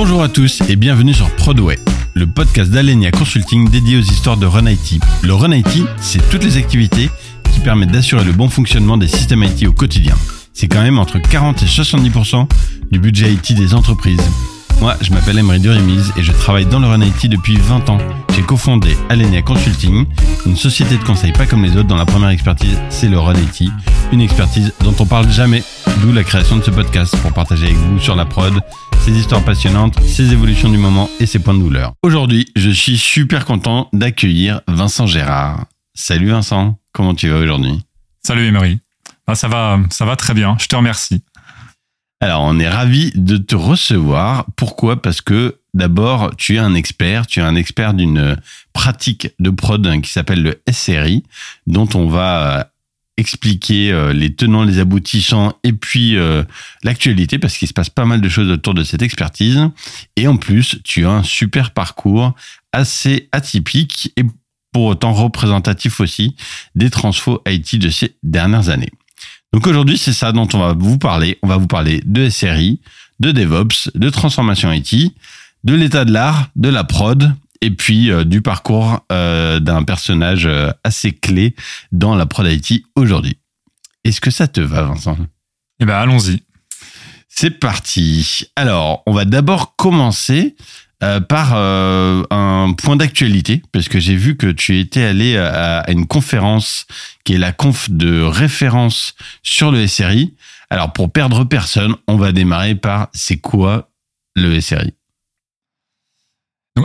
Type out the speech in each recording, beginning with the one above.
Bonjour à tous et bienvenue sur Prodway, le podcast d'Alenia Consulting dédié aux histoires de Run IT. Le Run IT, c'est toutes les activités qui permettent d'assurer le bon fonctionnement des systèmes IT au quotidien. C'est quand même entre 40 et 70% du budget IT des entreprises. Moi, je m'appelle Emery Durimise et je travaille dans le Run IT depuis 20 ans. J'ai cofondé Alenia Consulting, une société de conseil pas comme les autres dont la première expertise, c'est le Run IT, une expertise dont on parle jamais, d'où la création de ce podcast pour partager avec vous sur la prod ses histoires passionnantes, ses évolutions du moment et ses points de douleur. Aujourd'hui, je suis super content d'accueillir Vincent Gérard. Salut Vincent, comment tu vas aujourd'hui? Salut Emery. Ah, ça va, ça va très bien. Je te remercie. Alors, on est ravi de te recevoir. Pourquoi? Parce que d'abord, tu es un expert. Tu es un expert d'une pratique de prod qui s'appelle le SRI, dont on va expliquer euh, les tenants, les aboutissants et puis euh, l'actualité parce qu'il se passe pas mal de choses autour de cette expertise. Et en plus, tu as un super parcours assez atypique et pour autant représentatif aussi des transfos IT de ces dernières années. Donc aujourd'hui, c'est ça dont on va vous parler. On va vous parler de SRI, de DevOps, de transformation IT, de l'état de l'art, de la prod et puis euh, du parcours euh, d'un personnage euh, assez clé dans la prod IT aujourd'hui. Est-ce que ça te va, Vincent? Eh ben, allons-y. C'est parti. Alors, on va d'abord commencer par un point d'actualité, parce que j'ai vu que tu étais allé à, à, une conférence qui est la conf de référence sur le SRI. Alors, pour perdre personne, on va démarrer par c'est quoi le SRI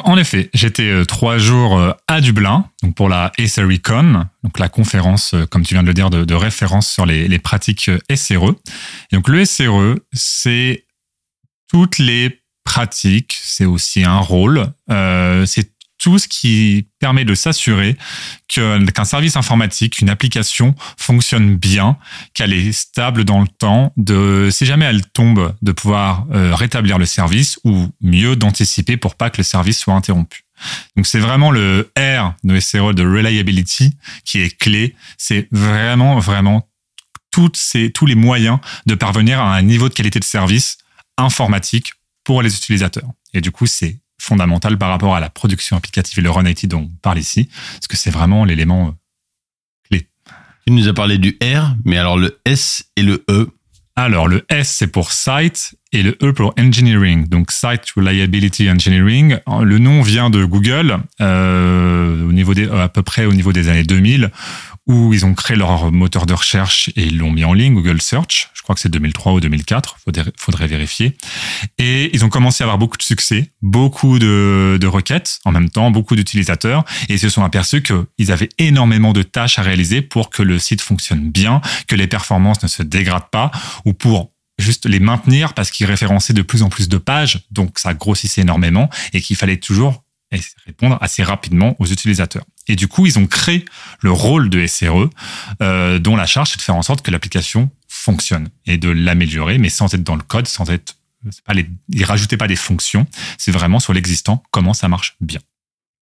en effet, j'étais euh, trois jours euh, à Dublin donc pour la SRECon, donc la conférence, euh, comme tu viens de le dire, de, référence sur les, pratiques SRE. Et donc le SRE, c'est toutes les pratiques, c'est aussi un rôle, c'est tout ce qui permet de s'assurer qu'un service informatique, une application fonctionne bien, qu'elle est stable dans le temps, de si jamais elle tombe, de pouvoir euh, rétablir le service ou mieux d'anticiper pour pas que le service soit interrompu. Donc c'est vraiment le R de SRE de reliability qui est clé. C'est vraiment vraiment toutes ces, tous les moyens de parvenir à un niveau de qualité de service informatique pour les utilisateurs. Et du coup, c'est fondamental par rapport à la production applicative et le run IT dont on parle ici, parce que c'est vraiment l'élément euh, clé. Tu nous as parlé du R, mais alors le S et le E alors, le S, c'est pour Site et le E pour Engineering. Donc, Site Reliability Engineering. Le nom vient de Google, euh, au niveau des, à peu près au niveau des années 2000, où ils ont créé leur moteur de recherche et ils l'ont mis en ligne, Google Search. Je crois que c'est 2003 ou 2004, faudrait, faudrait vérifier. Et ils ont commencé à avoir beaucoup de succès, beaucoup de, de requêtes en même temps, beaucoup d'utilisateurs, et ils se sont aperçus qu'ils avaient énormément de tâches à réaliser pour que le site fonctionne bien, que les performances ne se dégradent pas, ou pour juste les maintenir parce qu'ils référençaient de plus en plus de pages, donc ça grossissait énormément, et qu'il fallait toujours répondre assez rapidement aux utilisateurs. Et du coup, ils ont créé le rôle de SRE, euh, dont la charge, c'est de faire en sorte que l'application fonctionne et de l'améliorer, mais sans être dans le code, sans être, pas les, ils rajoutaient pas des fonctions. C'est vraiment sur l'existant, comment ça marche bien.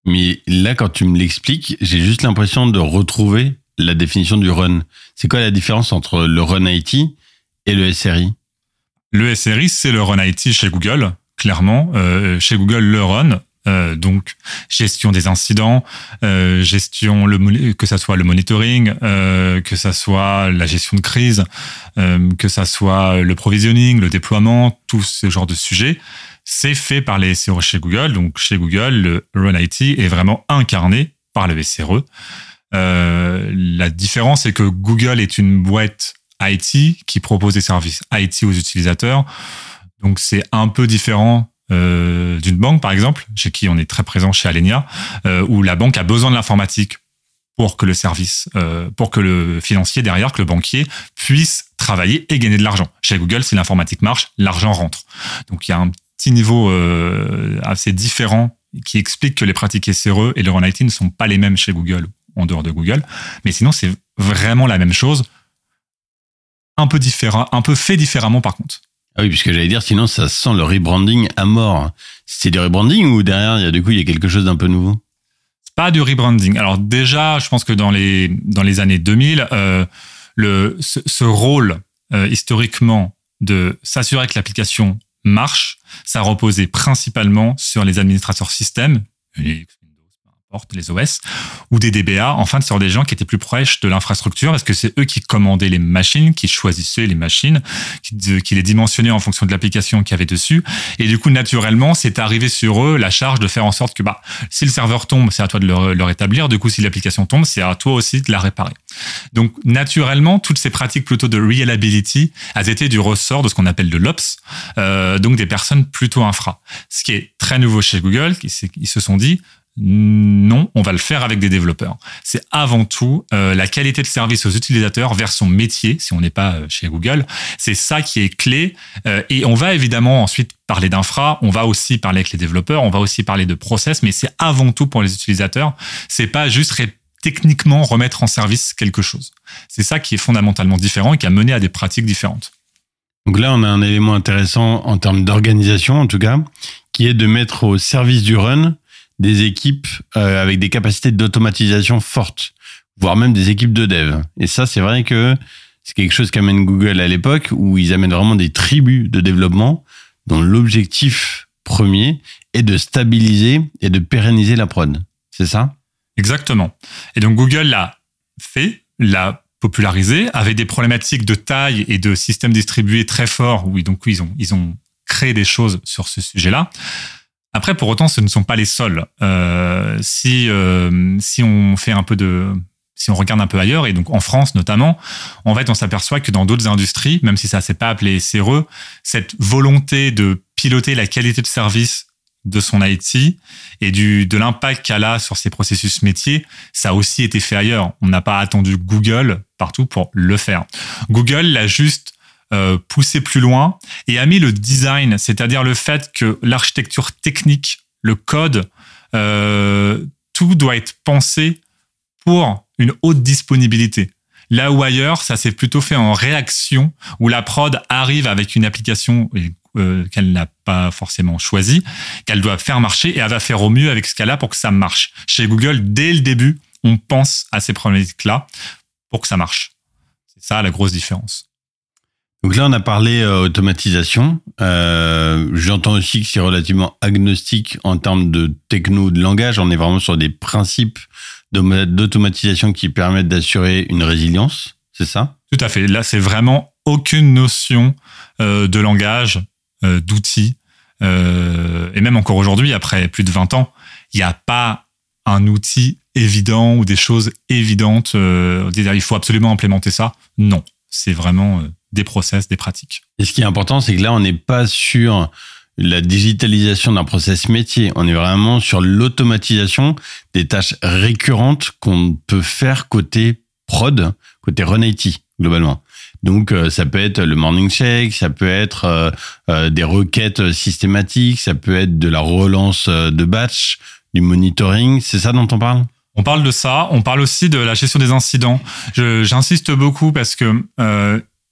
Mais là, quand tu me l'expliques, j'ai juste l'impression de retrouver la définition du run. C'est quoi la différence entre le run IT et le SRI Le SRI, c'est le run IT chez Google, clairement. Euh, chez Google, le run, euh, donc gestion des incidents, euh, gestion que ça soit le monitoring, euh, que ça soit la gestion de crise, que ça soit le provisioning, le déploiement, tout ce genre de sujets, c'est fait par les SRE chez Google. Donc chez Google, le Run IT est vraiment incarné par le SRE. la différence est que Google est une boîte IT qui propose des services IT aux utilisateurs. Donc c'est un peu différent euh, d'une banque, par exemple, chez qui on est très présent chez Alenia, euh, où la banque a besoin de l'informatique pour que le service, euh, pour que le financier derrière, que le banquier puisse travailler et gagner de l'argent. Chez Google, si l'informatique marche, l'argent rentre. Donc il y a un petit niveau assez différent qui explique que les pratiques SRE et le IT ne sont pas les mêmes chez Google en dehors de Google. Mais sinon, c'est vraiment la même chose, un peu différent, un peu fait différemment par contre. Ah oui, puisque j'allais dire, sinon ça sent le rebranding à mort. C'est du rebranding ou derrière, il y a, du coup, il y a quelque chose d'un peu nouveau? Pas du rebranding. Alors déjà, je pense que dans les, dans les années 2000, euh, le, ce, rôle euh, historiquement de s'assurer que l'application marche, ça reposait principalement sur les administrateurs système, les OS, ou des DBA, enfin sur des gens qui étaient plus proches de l'infrastructure, parce que c'est eux qui commandaient les machines, qui choisissaient les machines, qui, les dimensionnaient en fonction de l'application qu'il y avait dessus. Et du coup, naturellement, c'est arrivé sur eux la charge de faire en sorte que bah, si le serveur tombe, c'est à toi de le, rétablir. Du coup, si l'application tombe, c'est à toi aussi de la réparer. Donc, naturellement, toutes ces pratiques plutôt de reliability elles étaient du ressort de ce qu'on appelle de l'ops, euh, donc des personnes plutôt infra. Ce qui est très nouveau chez Google, ils se sont dit, non, on va le faire avec des développeurs. C'est avant tout euh, la qualité de service aux utilisateurs vers son métier, si on n'est pas euh, chez Google. C'est ça qui est clé. Euh, et on va évidemment ensuite parler d'infra, on va aussi parler avec les développeurs, on va aussi parler de process, mais c'est avant tout pour les utilisateurs. C'est pas juste techniquement remettre en service quelque chose. C'est ça qui est fondamentalement différent et qui a mené à des pratiques différentes. Donc là, on a un élément intéressant en termes d'organisation, en tout cas, qui est de mettre au service du run des équipes euh, avec des capacités d'automatisation fortes, voire même des équipes de dev. Et ça, c'est vrai que c'est quelque chose qu'amène Google à l'époque, où ils amènent vraiment des tribus de développement dont l'objectif premier est de stabiliser et de pérenniser la prod. C'est ça? Exactement. Et donc Google l'a fait, l'a popularisé, avait des problématiques de taille et de systèmes distribués très forts, où donc ils ont, ils ont créé des choses sur ce sujet-là. Après, pour autant, ce ne sont pas les seuls. Euh, si euh, si on fait un peu de si on regarde un peu ailleurs, et donc en France notamment, en fait, on s'aperçoit que dans d'autres industries, même si ça ne s'est pas appelé CRE, cette volonté de piloter la qualité de service de son IT et du, de l'impact qu'elle a sur ses processus métiers, ça a aussi été fait ailleurs. On n'a pas attendu Google partout pour le faire. Google l'a juste euh, poussé plus loin et a mis le design, c'est-à-dire le fait que l'architecture technique, le code, euh, tout doit être pensé pour une haute disponibilité. Là où ailleurs, ça s'est plutôt fait en réaction, où la prod arrive avec une application euh, qu'elle n'a pas forcément choisie, qu'elle doit faire marcher et elle va faire au mieux avec ce qu'elle a pour que ça marche. Chez Google, dès le début, on pense à ces problématiques-là pour que ça marche. C'est ça la grosse différence. Donc là, on a parlé euh, automatisation. Euh, J'entends aussi que c'est relativement agnostique en termes de techno, de langage. On est vraiment sur des principes d'automatisation qui permettent d'assurer une résilience. C'est ça? Tout à fait. Là, c'est vraiment aucune notion euh, de langage, euh, d'outils. Euh, et même encore aujourd'hui, après plus de 20 ans, il n'y a pas un outil évident ou des choses évidentes. il faut absolument implémenter ça. Non, c'est vraiment des process, des pratiques. Et ce qui est important, c'est que là, on n'est pas sur la digitalisation d'un process métier. On est vraiment sur l'automatisation des tâches récurrentes qu'on peut faire côté prod, côté run IT, globalement. Donc, euh, ça peut être le morning check, ça peut être euh, euh, des requêtes systématiques, ça peut être de la relance de batch, du monitoring. C'est ça dont on parle? On parle de ça, on parle aussi de la gestion des incidents. J'insiste beaucoup parce que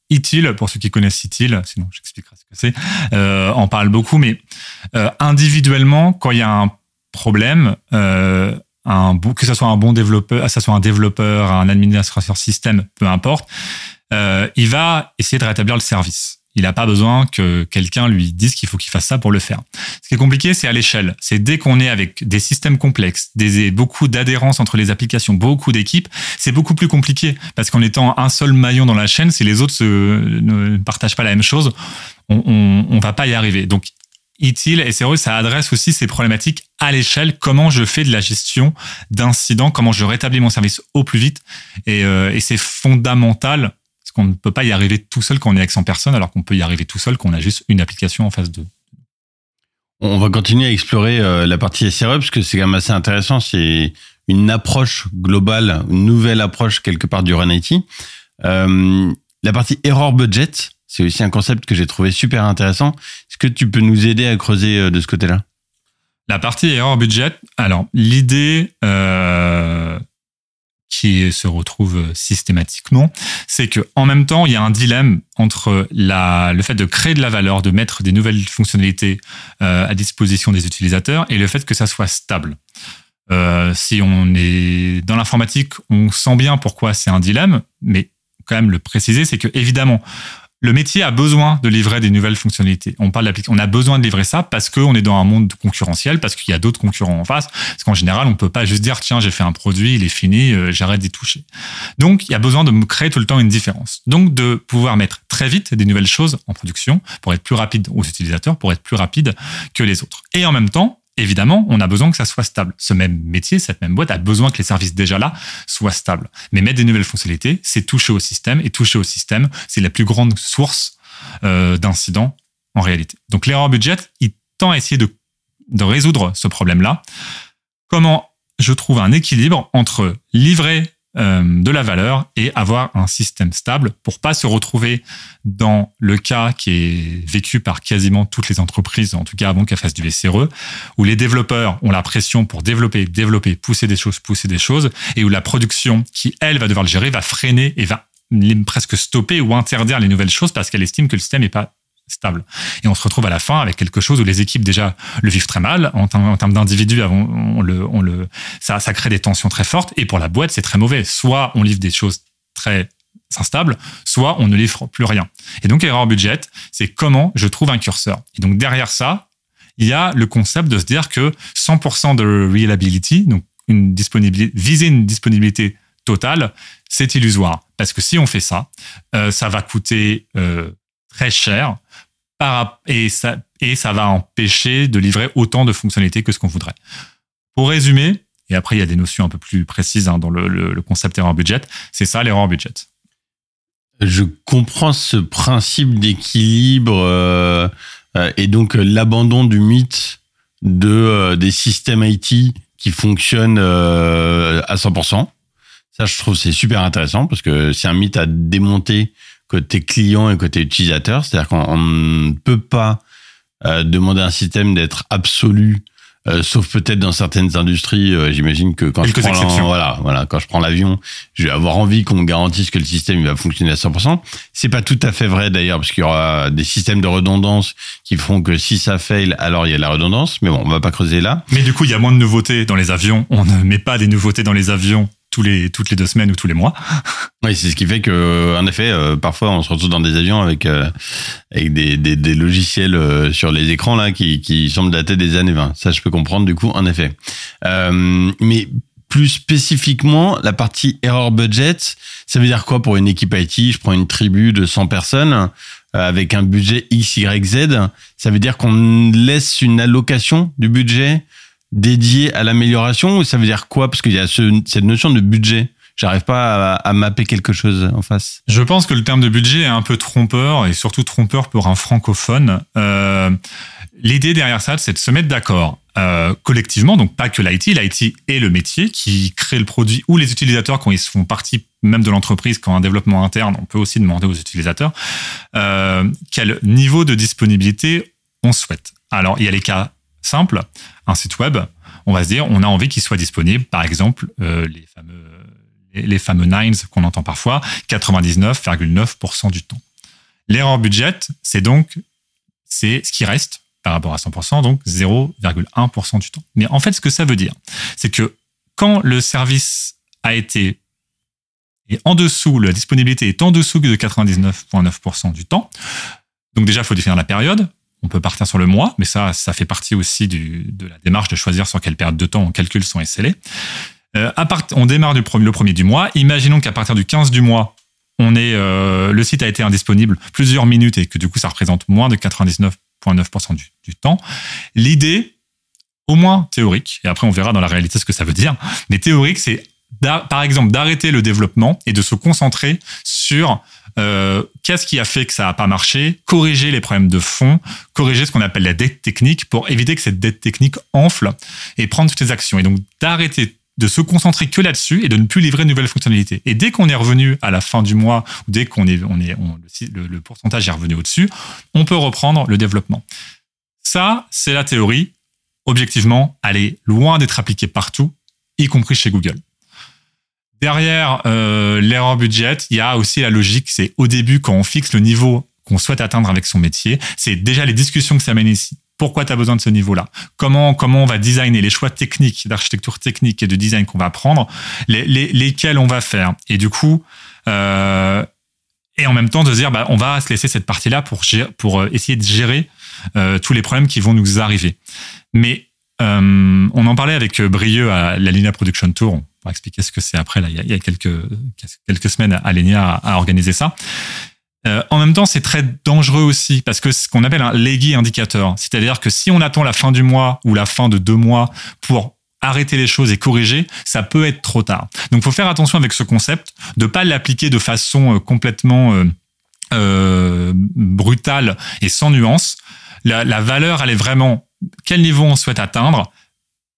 ITIL, pour ceux qui connaissent ITIL, sinon j'expliquerai ce que c'est, euh, en parle beaucoup, mais euh, individuellement, quand il y a un problème, euh, un, que ce soit un bon développeur, que soit un développeur, un administrateur système, peu importe, euh, il va essayer de rétablir le service. Il n'a pas besoin que quelqu'un lui dise qu'il faut qu'il fasse ça pour le faire. Ce qui est compliqué, c'est à l'échelle. C'est dès qu'on est avec des systèmes complexes, des, beaucoup d'adhérence entre les applications, beaucoup d'équipes, c'est beaucoup plus compliqué parce qu'en étant un seul maillon dans la chaîne, si les autres ne partagent pas la même chose, on, on, va pas y arriver. Donc, ITIL et SRE, ça adresse aussi ces problématiques à l'échelle. Comment je fais de la gestion d'incidents, comment je rétablis mon service au plus vite? Et, euh, et c'est fondamental on ne peut pas y arriver tout seul quand on est avec 100 personnes, alors qu'on peut y arriver tout seul quand on a juste une application en face de. On va continuer à explorer euh, la partie SRE parce que c'est quand même assez intéressant. C'est une approche globale, une nouvelle approche quelque part du Run IT. Euh, la partie error budget, c'est aussi un concept que j'ai trouvé super intéressant. Est-ce que tu peux nous aider à creuser euh, de ce côté-là? La partie error budget, alors l'idée, qui se retrouve systématiquement, c'est que en même temps, il y a un dilemme entre le fait de créer de la valeur, de mettre des nouvelles fonctionnalités euh, à disposition des utilisateurs, et le fait que ça soit stable. Euh, si on est dans l'informatique, on sent bien pourquoi c'est un dilemme, mais quand même le préciser, c'est que évidemment, le métier a besoin de livrer des nouvelles fonctionnalités. On parle on a besoin de livrer ça parce qu'on est dans un monde concurrentiel, parce qu'il y a d'autres concurrents en face. Parce qu'en général, on peut pas juste dire tiens, j'ai fait un produit, il est fini, euh, j'arrête d'y toucher. Donc, il y a besoin de créer tout le temps une différence. Donc, de pouvoir mettre très vite des nouvelles choses en production pour être plus rapide aux utilisateurs, pour être plus rapide que les autres. Et en même temps, évidemment, on a besoin que ça soit stable. Ce même métier, cette même boîte a besoin que les services déjà là soient stables. Mais mettre des nouvelles fonctionnalités, c'est toucher au système. Et toucher au système, c'est la plus grande source euh, d'incidents en réalité. Donc l'erreur budget, il tend à essayer de, de résoudre ce problème-là. Comment je trouve un équilibre entre livrer euh, de la valeur et avoir un système stable pour pas se retrouver dans le cas qui est vécu par quasiment toutes les entreprises, en tout cas avant qu'elles fassent du VCRE, où les développeurs ont la pression pour développer, développer, pousser des choses, pousser des choses, et où la production, qui elle va devoir le gérer, va freiner et va presque stopper ou interdire les nouvelles choses parce qu'elle estime que le système n'est pas stable. Et on se retrouve à la fin avec quelque chose où les équipes déjà le vivent très mal en, termes d'individus. On, le, ça crée des tensions très fortes. Et pour la boîte, c'est très mauvais. Soit on livre des choses très instables, soit on ne livre plus rien. Et donc, erreur budget, c'est comment je trouve un curseur. Et donc, derrière ça, il y a le concept de se dire que 100% de reliability, donc une disponibilité, viser une disponibilité totale, c'est illusoire. Parce que si on fait ça, euh, ça va coûter euh, très cher et ça, et ça va empêcher de livrer autant de fonctionnalités que ce qu'on voudrait. Pour résumer, et après il y a des notions un peu plus précises hein, dans le, concept erreur budget, c'est ça l'erreur budget. Je comprends ce principe d'équilibre euh, euh, et donc euh, l'abandon du mythe de des systèmes IT qui fonctionnent à 100%. Ça, je trouve c'est super intéressant parce que c'est un mythe à démonter côté client et côté utilisateur. C'est-à-dire qu'on ne peut pas euh, demander à un système d'être absolu, euh, sauf peut-être dans certaines industries. Euh, j'imagine que quand je prends voilà, voilà, quand je prends l'avion, je vais avoir envie qu'on me garantisse que le système il va fonctionner à 100%. C'est pas tout à fait vrai d'ailleurs, parce qu'il y aura des systèmes de redondance qui feront que si ça fail, alors il y a de la redondance. Mais bon, on va pas creuser là. Mais du coup, il y a moins de nouveautés dans les avions. On ne met pas des nouveautés dans les avions tous les, toutes les deux semaines ou tous les mois. Oui, c'est ce qui fait que, en effet, euh, parfois on se retrouve dans des avions avec, euh, avec des, des, des logiciels euh, sur les écrans là qui, qui semblent dater des années 20. Ça, je peux comprendre du coup, en effet. mais plus spécifiquement, la partie error budget, ça veut dire quoi pour une équipe IT Je prends une tribu de 100 personnes avec un budget X, Y, Z. Ça veut dire qu'on laisse une allocation du budget dédié à l'amélioration ou ça veut dire quoi? Parce qu'il y a cette notion de budget. J'arrive pas à, mapper quelque chose en face. Je pense que le terme de budget est un peu trompeur et surtout trompeur pour un francophone. Euh, L'idée derrière ça, c'est de se mettre d'accord euh, collectivement, donc pas que l'IT, l'IT est le métier qui crée le produit ou les utilisateurs quand ils font partie même de l'entreprise, quand un développement interne, on peut aussi demander aux utilisateurs euh, quel niveau de disponibilité on souhaite. Alors il y a les cas simples un site web, on va se dire, on a envie qu'il soit disponible, par exemple, euh, les fameux les, fameux nines qu'on entend parfois, 99,9% du temps. L'erreur budget, c'est donc c'est ce qui reste par rapport à 100%, donc 0,1% du temps. Mais en fait, ce que ça veut dire, c'est que quand le service a été et en dessous, la disponibilité est en dessous de 99,9% du temps, donc déjà, il faut définir la période. On peut partir sur le mois, mais ça, fait partie aussi de la démarche de choisir sur quelle période de temps on calcule son SLA. Euh, on démarre le premier du mois. Imaginons qu'à partir du 15 du mois, on euh, le site a été indisponible plusieurs minutes et que du coup, ça représente moins de 99,9% du, du temps. L'idée, au moins théorique, et après on verra dans la réalité ce que ça veut dire, mais théorique, c'est par exemple d'arrêter le développement et de se concentrer sur euh, qu'est-ce qui a fait que ça n'a pas marché, corriger les problèmes de fond, corriger ce qu'on appelle la dette technique pour éviter que cette dette technique enfle et prendre toutes les actions. Et donc d'arrêter de se concentrer que là-dessus et de ne plus livrer de nouvelles fonctionnalités. Et dès qu'on est revenu à la fin du mois, ou dès qu'on est, le, le pourcentage est revenu au-dessus, on peut reprendre le développement. Ça, c'est la théorie. Objectivement, elle est loin d'être appliquée partout, y compris chez Google. Derrière euh, l'erreur budget, il y a aussi la logique, c'est au début quand on fixe le niveau qu'on souhaite atteindre avec son métier, c'est déjà les discussions que ça mène ici. Pourquoi tu as besoin de ce niveau-là? Comment comment on va designer les choix techniques, d'architecture technique et de design qu'on va prendre, les, lesquels on va faire? Et du coup, euh, et en même temps de dire bah, on va se laisser cette partie-là pour, pour essayer de gérer tous les problèmes qui vont nous arriver. Mais on en parlait avec Brieux à la Lina Production Tour. Va expliquer ce que c'est après. Là, il y a, quelques, quelques semaines, Alenia a, organisé ça. Euh, en même temps, c'est très dangereux aussi parce que ce qu'on appelle un leggy indicateur, c'est-à-dire que si on attend la fin du mois ou la fin de deux mois pour arrêter les choses et corriger, ça peut être trop tard. Donc, faut faire attention avec ce concept, de pas l'appliquer de façon euh, complètement euh, brutale et sans nuance. La valeur, elle est vraiment quel niveau on souhaite atteindre,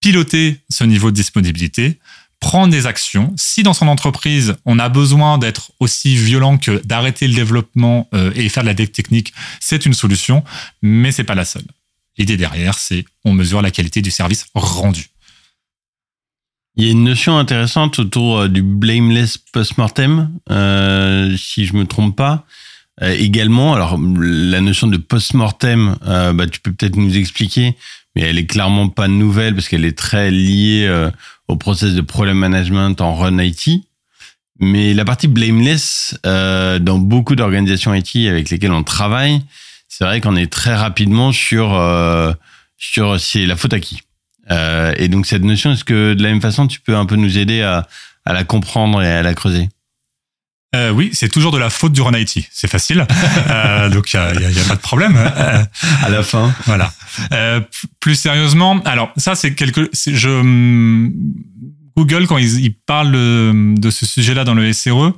piloter ce niveau de disponibilité, prendre des actions. Si dans son entreprise, on a besoin d'être aussi violent que d'arrêter le développement euh, et faire de la dev technique, c'est une solution, mais c'est pas la seule. L'idée derrière, c'est on mesure la qualité du service rendu. Il y a une notion intéressante autour euh, du blameless post-mortem, euh, si je me trompe pas. également, alors la notion de post-mortem, bah, tu peux peut-être nous expliquer, mais elle est clairement pas nouvelle parce qu'elle est très liée au process de problem management en run IT. Mais la partie blameless, euh, dans beaucoup d'organisations IT avec lesquelles on travaille, c'est vrai qu'on est très rapidement sur euh, sur c'est la faute à qui? Euh, et donc cette notion, est-ce que de la même façon, tu peux un peu nous aider à, à la comprendre et à la creuser? Euh, oui, c'est toujours de la faute du Run IT. C'est facile. euh, donc, il n'y a, y a, pas de problème. À la fin. Voilà. Euh, plus sérieusement, alors ça, c'est quelque... Je, hum, Google, quand ils, ils parlent de ce sujet-là dans le SRE,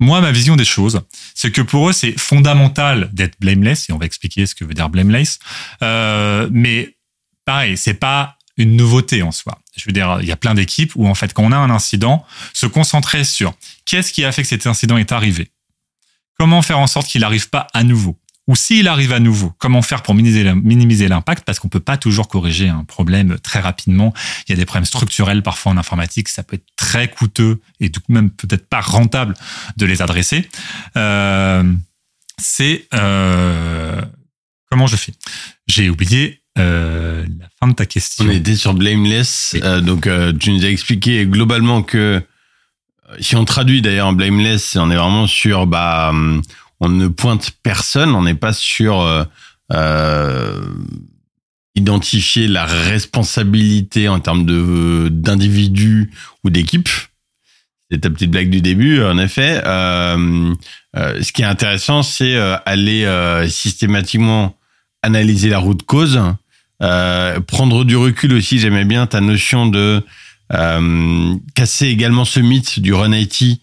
moi, ma vision des choses, c'est que pour eux, c'est fondamental d'être blameless, et on va expliquer ce que veut dire blameless. Euh, mais pareil, c'est pas une nouveauté en soi. Je veux dire, il y a plein d'équipes où, en fait, quand on a un incident, se concentrer sur qu'est-ce qui a fait que cet incident est arrivé Comment faire en sorte qu'il n'arrive pas à nouveau? Ou s'il arrive à nouveau, comment faire pour minimiser l'impact? Parce qu'on peut pas toujours corriger un problème très rapidement. Il y a des problèmes structurels parfois en informatique. Ça peut être très coûteux et même peut-être pas rentable de les adresser. Euh, c'est... Euh, comment je fais? J'ai oublié euh, la fin de ta question. On était sur Blameless. Euh, donc, euh, tu nous as expliqué globalement que si on traduit d'ailleurs en Blameless, on est vraiment sur, bah, on ne pointe personne, on n'est pas sur identifier la responsabilité en termes de d'individus ou d'équipe. C'est ta petite blague du début, en effet. ce qui est intéressant, c'est aller systématiquement analyser la route cause euh, prendre du recul aussi, j'aimais bien ta notion de euh, casser également ce mythe du run IT,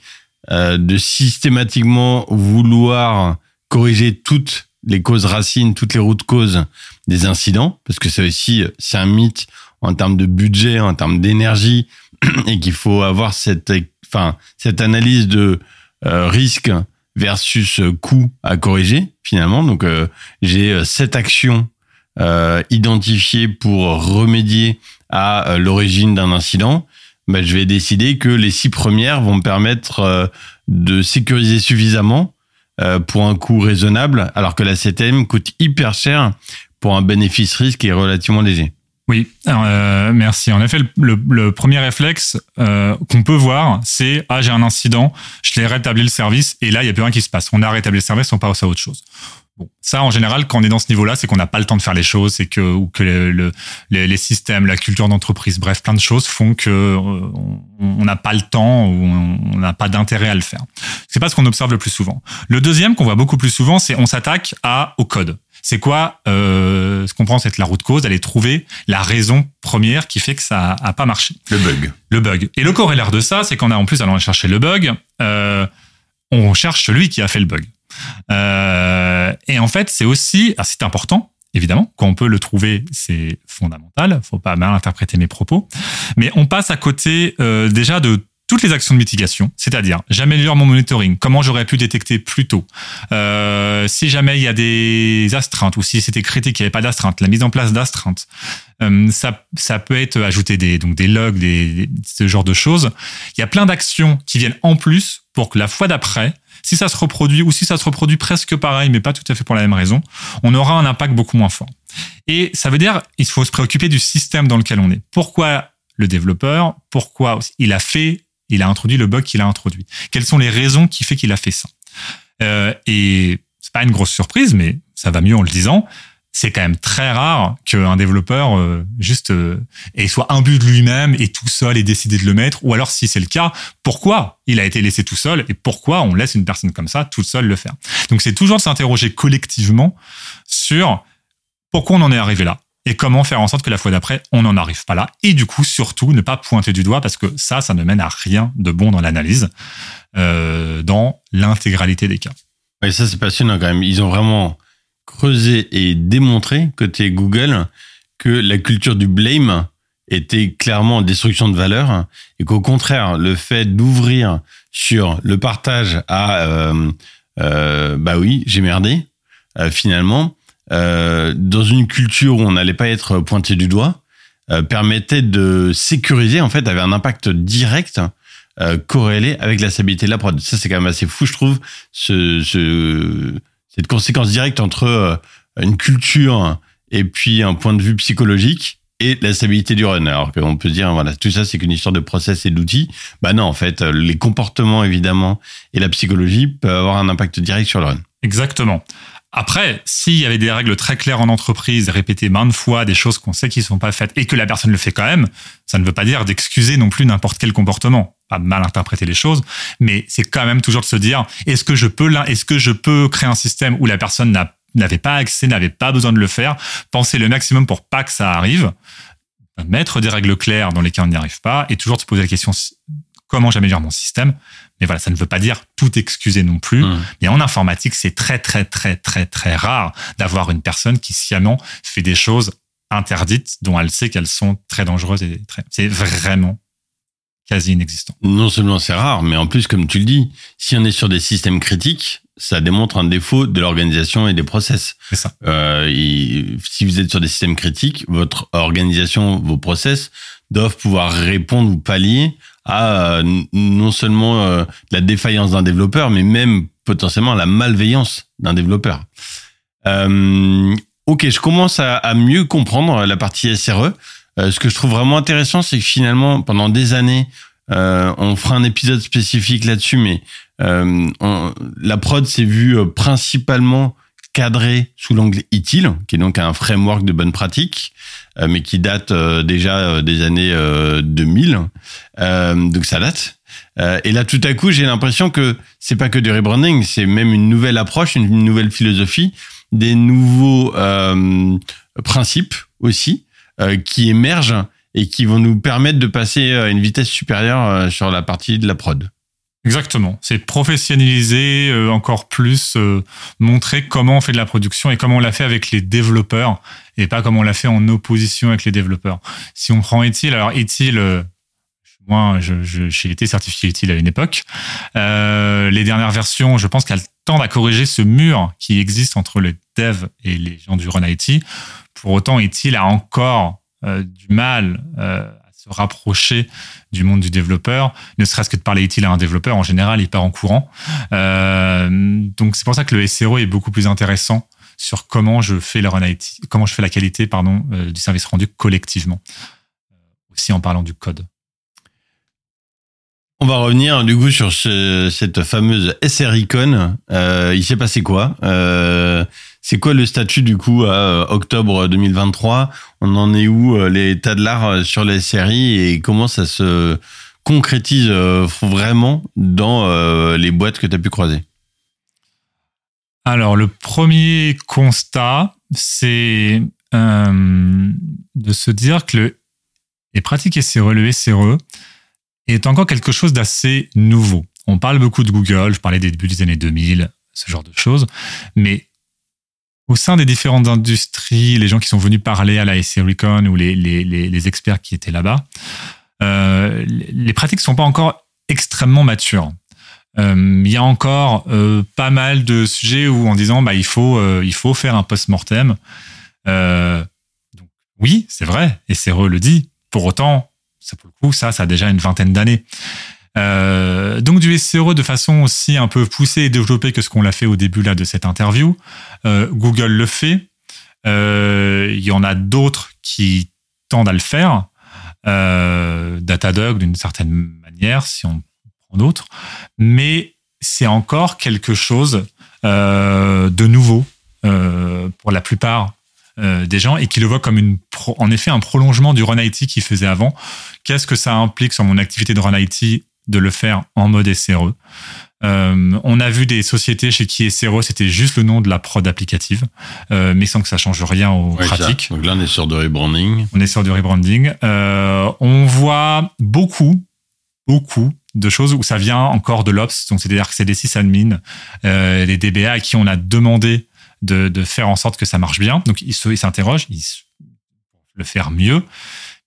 euh, de systématiquement vouloir corriger toutes les causes racines, toutes les routes causes des incidents, parce que c'est aussi c'est un mythe en termes de budget, en termes d'énergie, et qu'il faut avoir cette, enfin, cette analyse de risque versus coût à corriger finalement. Donc j'ai cette action euh, identifié pour remédier à euh, l'origine d'un incident, bah, je vais décider que les six premières vont me permettre euh, de sécuriser suffisamment pour un coût raisonnable, alors que la septième coûte hyper cher pour un bénéfice-risque qui est relativement léger. Oui, euh, merci. En effet, le, premier réflexe euh, qu'on peut voir, c'est ah j'ai un incident, je l'ai rétabli le service et là il y a plus rien qui se passe. On a rétabli le service, on passe à autre chose. Bon, ça, en général, quand on est dans ce niveau-là, c'est qu'on n'a pas le temps de faire les choses, c'est que ou que le, les, les, systèmes, la culture d'entreprise, bref, plein de choses font que euh, on n'a pas le temps ou on n'a pas d'intérêt à le faire. C'est pas ce qu'on observe le plus souvent. Le deuxième qu'on voit beaucoup plus souvent, c'est on s'attaque à au code. C'est quoi euh, ce qu'on pense être la route cause D'aller trouver la raison première qui fait que ça a pas marché. Le bug. Le bug. Et le corollaire de ça, c'est qu'on a en plus allant chercher le bug, euh, on cherche celui qui a fait le bug. Euh, et en fait, c'est aussi, c'est important, évidemment, quand on peut le trouver, c'est fondamental. Faut pas mal interpréter mes propos, mais on passe à côté euh, déjà de toutes les actions de mitigation, c'est-à-dire j'améliore mon monitoring, comment j'aurais pu détecter plus tôt, euh, si jamais il y a des astreintes ou si c'était critique, il n'y avait pas d'astreinte, la mise en place d'astreintes, ça, ça peut être ajouter des, donc des logs, des, ce genre de choses. Il y a plein d'actions qui viennent en plus pour que la fois d'après, si ça se reproduit ou si ça se reproduit presque pareil, mais pas tout à fait pour la même raison, on aura un impact beaucoup moins fort. Et ça veut dire, il faut se préoccuper du système dans lequel on est. Pourquoi le développeur, pourquoi il a fait, il a introduit le bug qu'il a introduit? Quelles sont les raisons qui fait qu'il a fait ça? Euh, et c'est pas une grosse surprise, mais ça va mieux en le disant. C'est quand même très rare qu'un développeur euh, juste euh, ait soit but de lui-même et tout seul ait décidé de le mettre. Ou alors, si c'est le cas, pourquoi il a été laissé tout seul et pourquoi on laisse une personne comme ça toute seule le faire? Donc, c'est toujours de s'interroger collectivement sur pourquoi on en est arrivé là et comment faire en sorte que la fois d'après, on n'en arrive pas là. Et du coup, surtout, ne pas pointer du doigt parce que ça, ça ne mène à rien de bon dans l'analyse, euh, dans l'intégralité des cas. Oui, ça, c'est passionnant quand même. Ils ont vraiment creusé et démontré, côté Google, que la culture du blame était clairement en destruction de valeur et qu'au contraire, le fait d'ouvrir sur le partage à euh, euh, bah oui, j'ai merdé, euh, finalement, dans une culture où on n'allait pas être pointé du doigt, permettait de sécuriser, en fait, avait un impact direct corrélé avec la stabilité de la prod. Ça, c'est quand même assez fou, je trouve, ce, cette conséquence directe entre euh, une culture et puis un point de vue psychologique et la stabilité du run. Alors qu'on peut dire, voilà, tout ça, c'est qu'une histoire de process et d'outils. Bah non, en fait, les comportements, évidemment, et la psychologie peuvent avoir un impact direct sur le run. Exactement. Après, s'il y avait des règles très claires en entreprise, répétées maintes fois, des choses qu'on sait qui ne sont pas faites et que la personne le fait quand même, ça ne veut pas dire d'excuser non plus n'importe quel comportement. Pas mal interpréter les choses, mais c'est quand même toujours de se dire est-ce que je peux est-ce que je peux créer un système où la personne n'avait pas accès, n'avait pas besoin de le faire, penser le maximum pour pas que ça arrive, mettre des règles claires dans lesquelles on n'y arrive pas et toujours se poser la question comment j'améliore mon système? Mais voilà, ça ne veut pas dire tout excuser non plus. Mmh. Mais en informatique, c'est très, très, très, très, très rare d'avoir une personne qui sciemment fait des choses interdites dont elle sait qu'elles sont très dangereuses et très. C'est vraiment quasi inexistant. Non seulement c'est rare, mais en plus, comme tu le dis, si on est sur des systèmes critiques, ça démontre un défaut de l'organisation et des process. C'est ça. Euh, si vous êtes sur des systèmes critiques, votre organisation, vos process doivent pouvoir répondre ou pallier à euh, non seulement euh, la défaillance d'un développeur, mais même potentiellement la malveillance d'un développeur. Ok, je commence à, à, mieux comprendre la partie SRE. Euh, ce que je trouve vraiment intéressant, c'est que finalement, pendant des années, on fera un épisode spécifique là-dessus, mais on, la prod s'est vue principalement cadré sous l'angle ITIL, qui est donc un framework de bonne pratique, euh, mais qui date euh, déjà euh, des années 2000. donc ça date. et là, tout à coup, j'ai l'impression que c'est pas que du rebranding, c'est même une nouvelle approche, une nouvelle philosophie, des nouveaux principes aussi qui émergent et qui vont nous permettre de passer à une vitesse supérieure sur la partie de la prod. Exactement. C'est professionnaliser euh, encore plus, euh, montrer comment on fait de la production et comment on l'a fait avec les développeurs et pas comment on l'a fait en opposition avec les développeurs. Si on prend Etil, alors Etil, euh, moi, j'ai été certifié Etil à une époque. les dernières versions, je pense qu'elles tendent à corriger ce mur qui existe entre les devs et les gens du Run IT. Pour autant, Etil a encore du mal se rapprocher du monde du développeur, ne serait-ce que de parler utile à un développeur, en général, il part en courant. Euh, donc c'est pour ça que le SRO est beaucoup plus intéressant sur comment je fais le run IT, comment je fais la qualité pardon, euh, du service rendu collectivement, euh, aussi en parlant du code. On va revenir du coup sur cette fameuse SR Icon. Euh, il s'est passé quoi? Euh, C'est quoi le statut du coup à euh, octobre 2023 On en est où euh, les tas de l'art sur les SRI et comment ça se concrétise vraiment dans les boîtes que tu as pu croiser? Alors le premier constat, c'est de se dire que le, les pratiques SRE, le SRE, est encore quelque chose d'assez nouveau. On parle beaucoup de Google, je parlais des débuts des années 2000, ce genre de choses, mais au sein des différentes industries, les gens qui sont venus parler à la SRICON ou les, les, les, experts qui étaient là-bas, euh, les pratiques ne sont pas encore extrêmement matures. Euh, il y a encore euh, pas mal de sujets où en disant bah il faut il faut faire un post-mortem. Donc, oui, c'est vrai, et le dit. Pour autant, ça pour le coup, ça, ça a déjà une vingtaine d'années. Euh, donc du SEO de façon aussi un peu poussée et développée que ce qu'on l'a fait au début là de cette interview. Euh, Google le fait. Euh, il y en a d'autres qui tendent à le faire. Datadog d'une certaine manière, si on prend d'autres. Mais c'est encore quelque chose de nouveau pour la plupart des gens et qui le voient comme une en effet un prolongement du Run IT qu'ils faisait avant. Qu'est-ce que ça implique sur mon activité de Run IT de le faire en mode SRE euh, on a vu des sociétés chez qui SRE c'était juste le nom de la prod applicative, euh, mais sans que ça change rien aux pratiques. Donc là on est sur du rebranding. On est sur du rebranding. Euh, on voit beaucoup, beaucoup de choses où ça vient encore de l'ops, donc c'est-à-dire que c'est des sysadmins, les DBA à qui on a demandé de, de, faire en sorte que ça marche bien. Donc ils s'interrogent, ils, ils le faire mieux.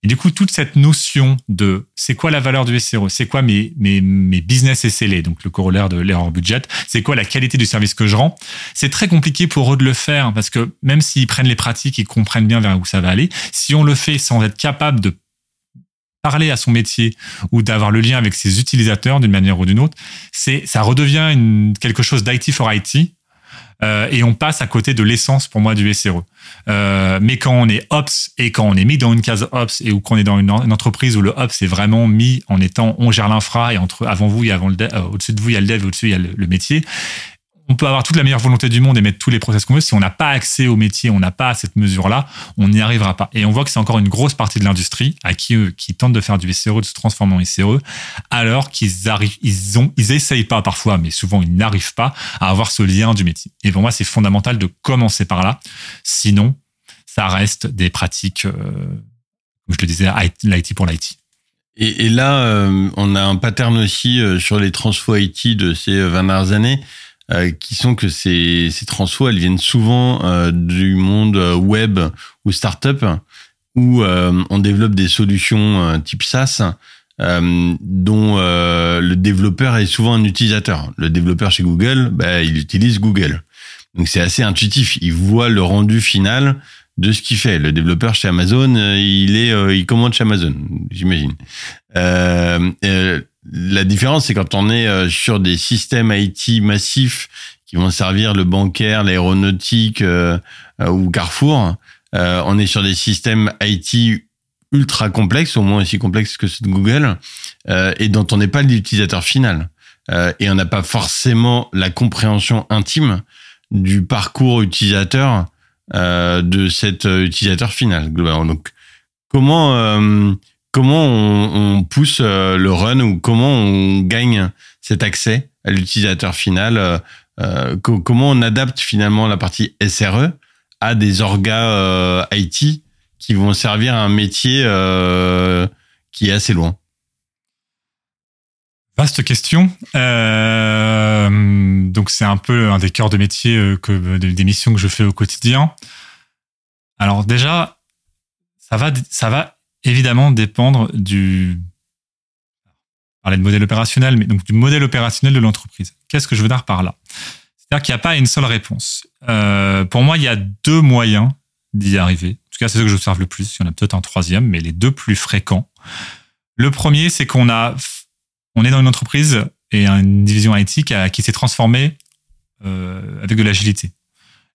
Et du coup, toute cette notion de c'est quoi la valeur du SRE, c'est quoi mes, mes, mes business SLA, donc le corollaire de l'erreur budget, c'est quoi la qualité du service que je rends, c'est très compliqué pour eux de le faire parce que même s'ils prennent les pratiques, ils comprennent bien vers où ça va aller. Si on le fait sans être capable de parler à son métier ou d'avoir le lien avec ses utilisateurs d'une manière ou d'une autre, c'est ça redevient quelque chose d'IT for IT euh, et on passe à côté de l'essence pour moi du SRE. Euh, mais quand on est ops et quand on est mis dans une case ops et ou qu'on est dans une, entreprise où le ops est vraiment mis en étant on gère l'infra et entre avant vous et avant le euh, au-dessus de vous il y a le dev au-dessus il y a le métier on peut avoir toute la meilleure volonté du monde et mettre tous les process qu'on veut. Si on n'a pas accès au métier, on n'a pas cette mesure-là, on n'y arrivera pas. Et on voit que c'est encore une grosse partie de l'industrie à qui, qui tentent de faire du SRE, de se transformer en SRE, alors qu'ils arrivent, ils ont, ils essayent pas parfois, mais souvent ils n'arrivent pas à avoir ce lien du métier. Et pour moi, c'est fondamental de commencer par là. Sinon, ça reste des pratiques, euh, comme je le disais, l'IT pour l'IT. Et, et, là, euh, on a un pattern aussi euh, sur les transfo IT de ces 20 dernières années. Euh, qui sont que ces, ces transfos, elles viennent souvent euh, du monde euh, web ou startup, où on développe des solutions type SaaS, dont le développeur est souvent un utilisateur. Le développeur chez Google, bah, il utilise Google. Donc c'est assez intuitif. Il voit le rendu final de ce qu'il fait. Le développeur chez Amazon, il est, il commande chez Amazon, j'imagine. Euh, la différence, c'est quand on est euh, sur des systèmes IT massifs qui vont servir le bancaire, l'aéronautique euh, euh, ou Carrefour, on est sur des systèmes IT ultra complexes, au moins aussi complexes que ceux de Google, et dont on n'est pas l'utilisateur final. et on n'a pas forcément la compréhension intime du parcours utilisateur de cet utilisateur final globalement. Donc, comment comment on, pousse euh, le run ou comment on gagne cet accès à l'utilisateur final euh, euh, Comment on adapte finalement la partie SRE à des orgas IT qui vont servir à un métier qui est assez loin? Vaste question. donc c'est un peu un des cœurs de métier que des missions que je fais au quotidien. Alors déjà, ça va, ça va évidemment dépendre du parler de modèle opérationnel, mais donc du modèle opérationnel de l'entreprise. Qu'est-ce que je veux dire par là? C'est-à-dire qu'il n'y a pas une seule réponse. Euh, pour moi, il y a deux moyens d'y arriver. En tout cas, c'est ce que j'observe le plus. Il y en a peut-être un troisième, mais les deux plus fréquents. Le premier, c'est qu'on a, on est dans une entreprise et une division IT qui, s'est transformée euh, avec de l'agilité.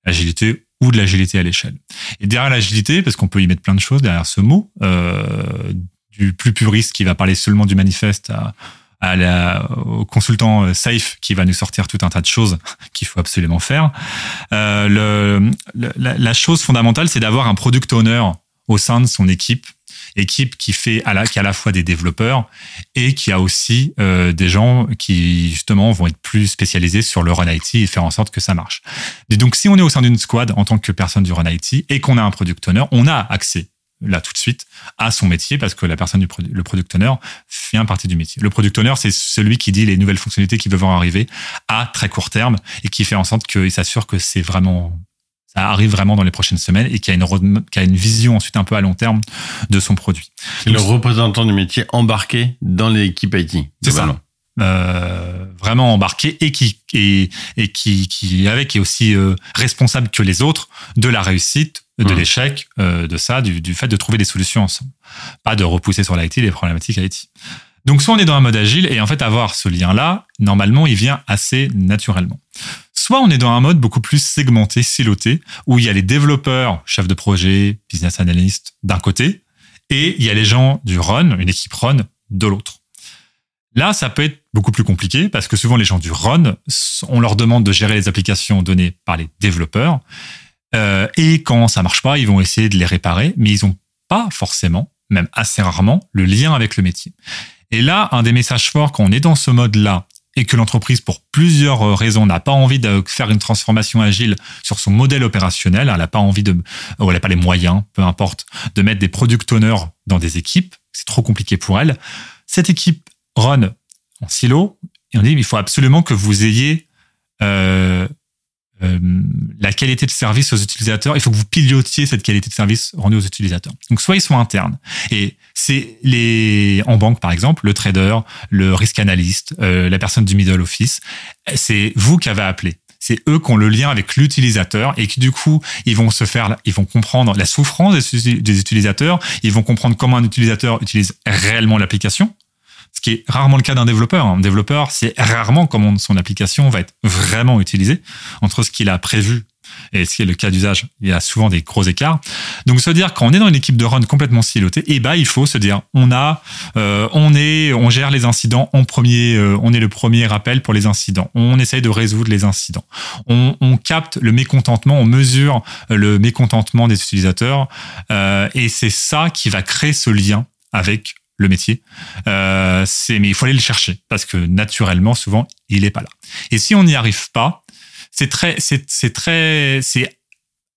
Agilité ou de l'agilité à l'échelle. Et derrière l'agilité, parce qu'on peut y mettre plein de choses derrière ce mot, euh, du plus puriste qui va parler seulement du manifeste à, à la, au consultant euh, safe qui va nous sortir tout un tas de choses qu'il faut absolument faire. Euh, le, la, la, chose fondamentale, c'est d'avoir un product owner au sein de son équipe équipe qui fait à la, qui a à la fois des développeurs et qui a aussi euh, des gens qui justement vont être plus spécialisés sur le run IT et faire en sorte que ça marche. Et donc si on est au sein d'une squad en tant que personne du run IT et qu'on a un product owner, on a accès là tout de suite à son métier parce que la personne du le product owner fait partie du métier. Le product owner, c'est celui qui dit les nouvelles fonctionnalités qui peuvent arriver à très court terme et qui fait en sorte qu'il s'assure que c'est vraiment ça arrive vraiment dans les prochaines semaines et qui a une, qui a une vision ensuite un peu à long terme de son produit. C'est le représentant du métier embarqué dans l'équipe IT. C'est ça. Euh, vraiment embarqué et qui et, et qui, qui avec est aussi euh, responsable que les autres de la réussite, de mmh. l'échec, euh, de ça, du, du fait de trouver des solutions ensemble, pas de repousser sur l'IT les problématiques IT. Donc soit on est dans un mode agile et en fait avoir ce lien là, normalement il vient assez naturellement. Soit on est dans un mode beaucoup plus segmenté, siloté, où il y a les développeurs, chefs de projet, business analyst d'un côté, et il y a les gens du run, une équipe run de l'autre. Là, ça peut être beaucoup plus compliqué parce que souvent les gens du run, on leur demande de gérer les applications données par les développeurs. Euh, et quand ça marche pas, ils vont essayer de les réparer, mais ils n'ont pas forcément, même assez rarement, le lien avec le métier. Et là, un des messages forts quand on est dans ce mode-là et que l'entreprise, pour plusieurs euh, raisons, n'a pas envie de faire une transformation agile sur son modèle opérationnel, elle n'a pas envie de, ou elle n'a pas les moyens, peu importe, de mettre des product owners dans des équipes, c'est trop compliqué pour elle. Cette équipe run en silo, et on dit il faut absolument que vous ayez euh, euh, la qualité de service aux utilisateurs. Il faut que vous pilotiez cette qualité de service rendue aux utilisateurs. Donc soit ils sont internes et c'est les en banque par exemple le trader, le risk analyst, euh, la personne du middle office, c'est vous qui avez appelé c'est eux qui ont le lien avec l'utilisateur et qui du coup ils vont se faire, ils vont comprendre la souffrance des utilisateurs, ils vont comprendre comment un utilisateur utilise réellement l'application ce qui est rarement le cas d'un développeur. Un développeur, c'est rarement comment son application va être vraiment utilisée entre ce qu'il a prévu et ce qui est le cas d'usage. Il y a souvent des gros écarts. Donc se dire quand on est dans une équipe de run complètement silotée, eh ben il faut se dire on a, euh, on est, on gère les incidents en premier, euh, on est le premier rappel pour les incidents. On essaye de résoudre les incidents. On, on capte le mécontentement, on mesure le mécontentement des utilisateurs euh, et c'est ça qui va créer ce lien avec le métier. Euh, c'est, mais il faut aller le chercher parce que naturellement, souvent, il n'est pas là. Et si on n'y arrive pas, c'est très, c'est, très, c'est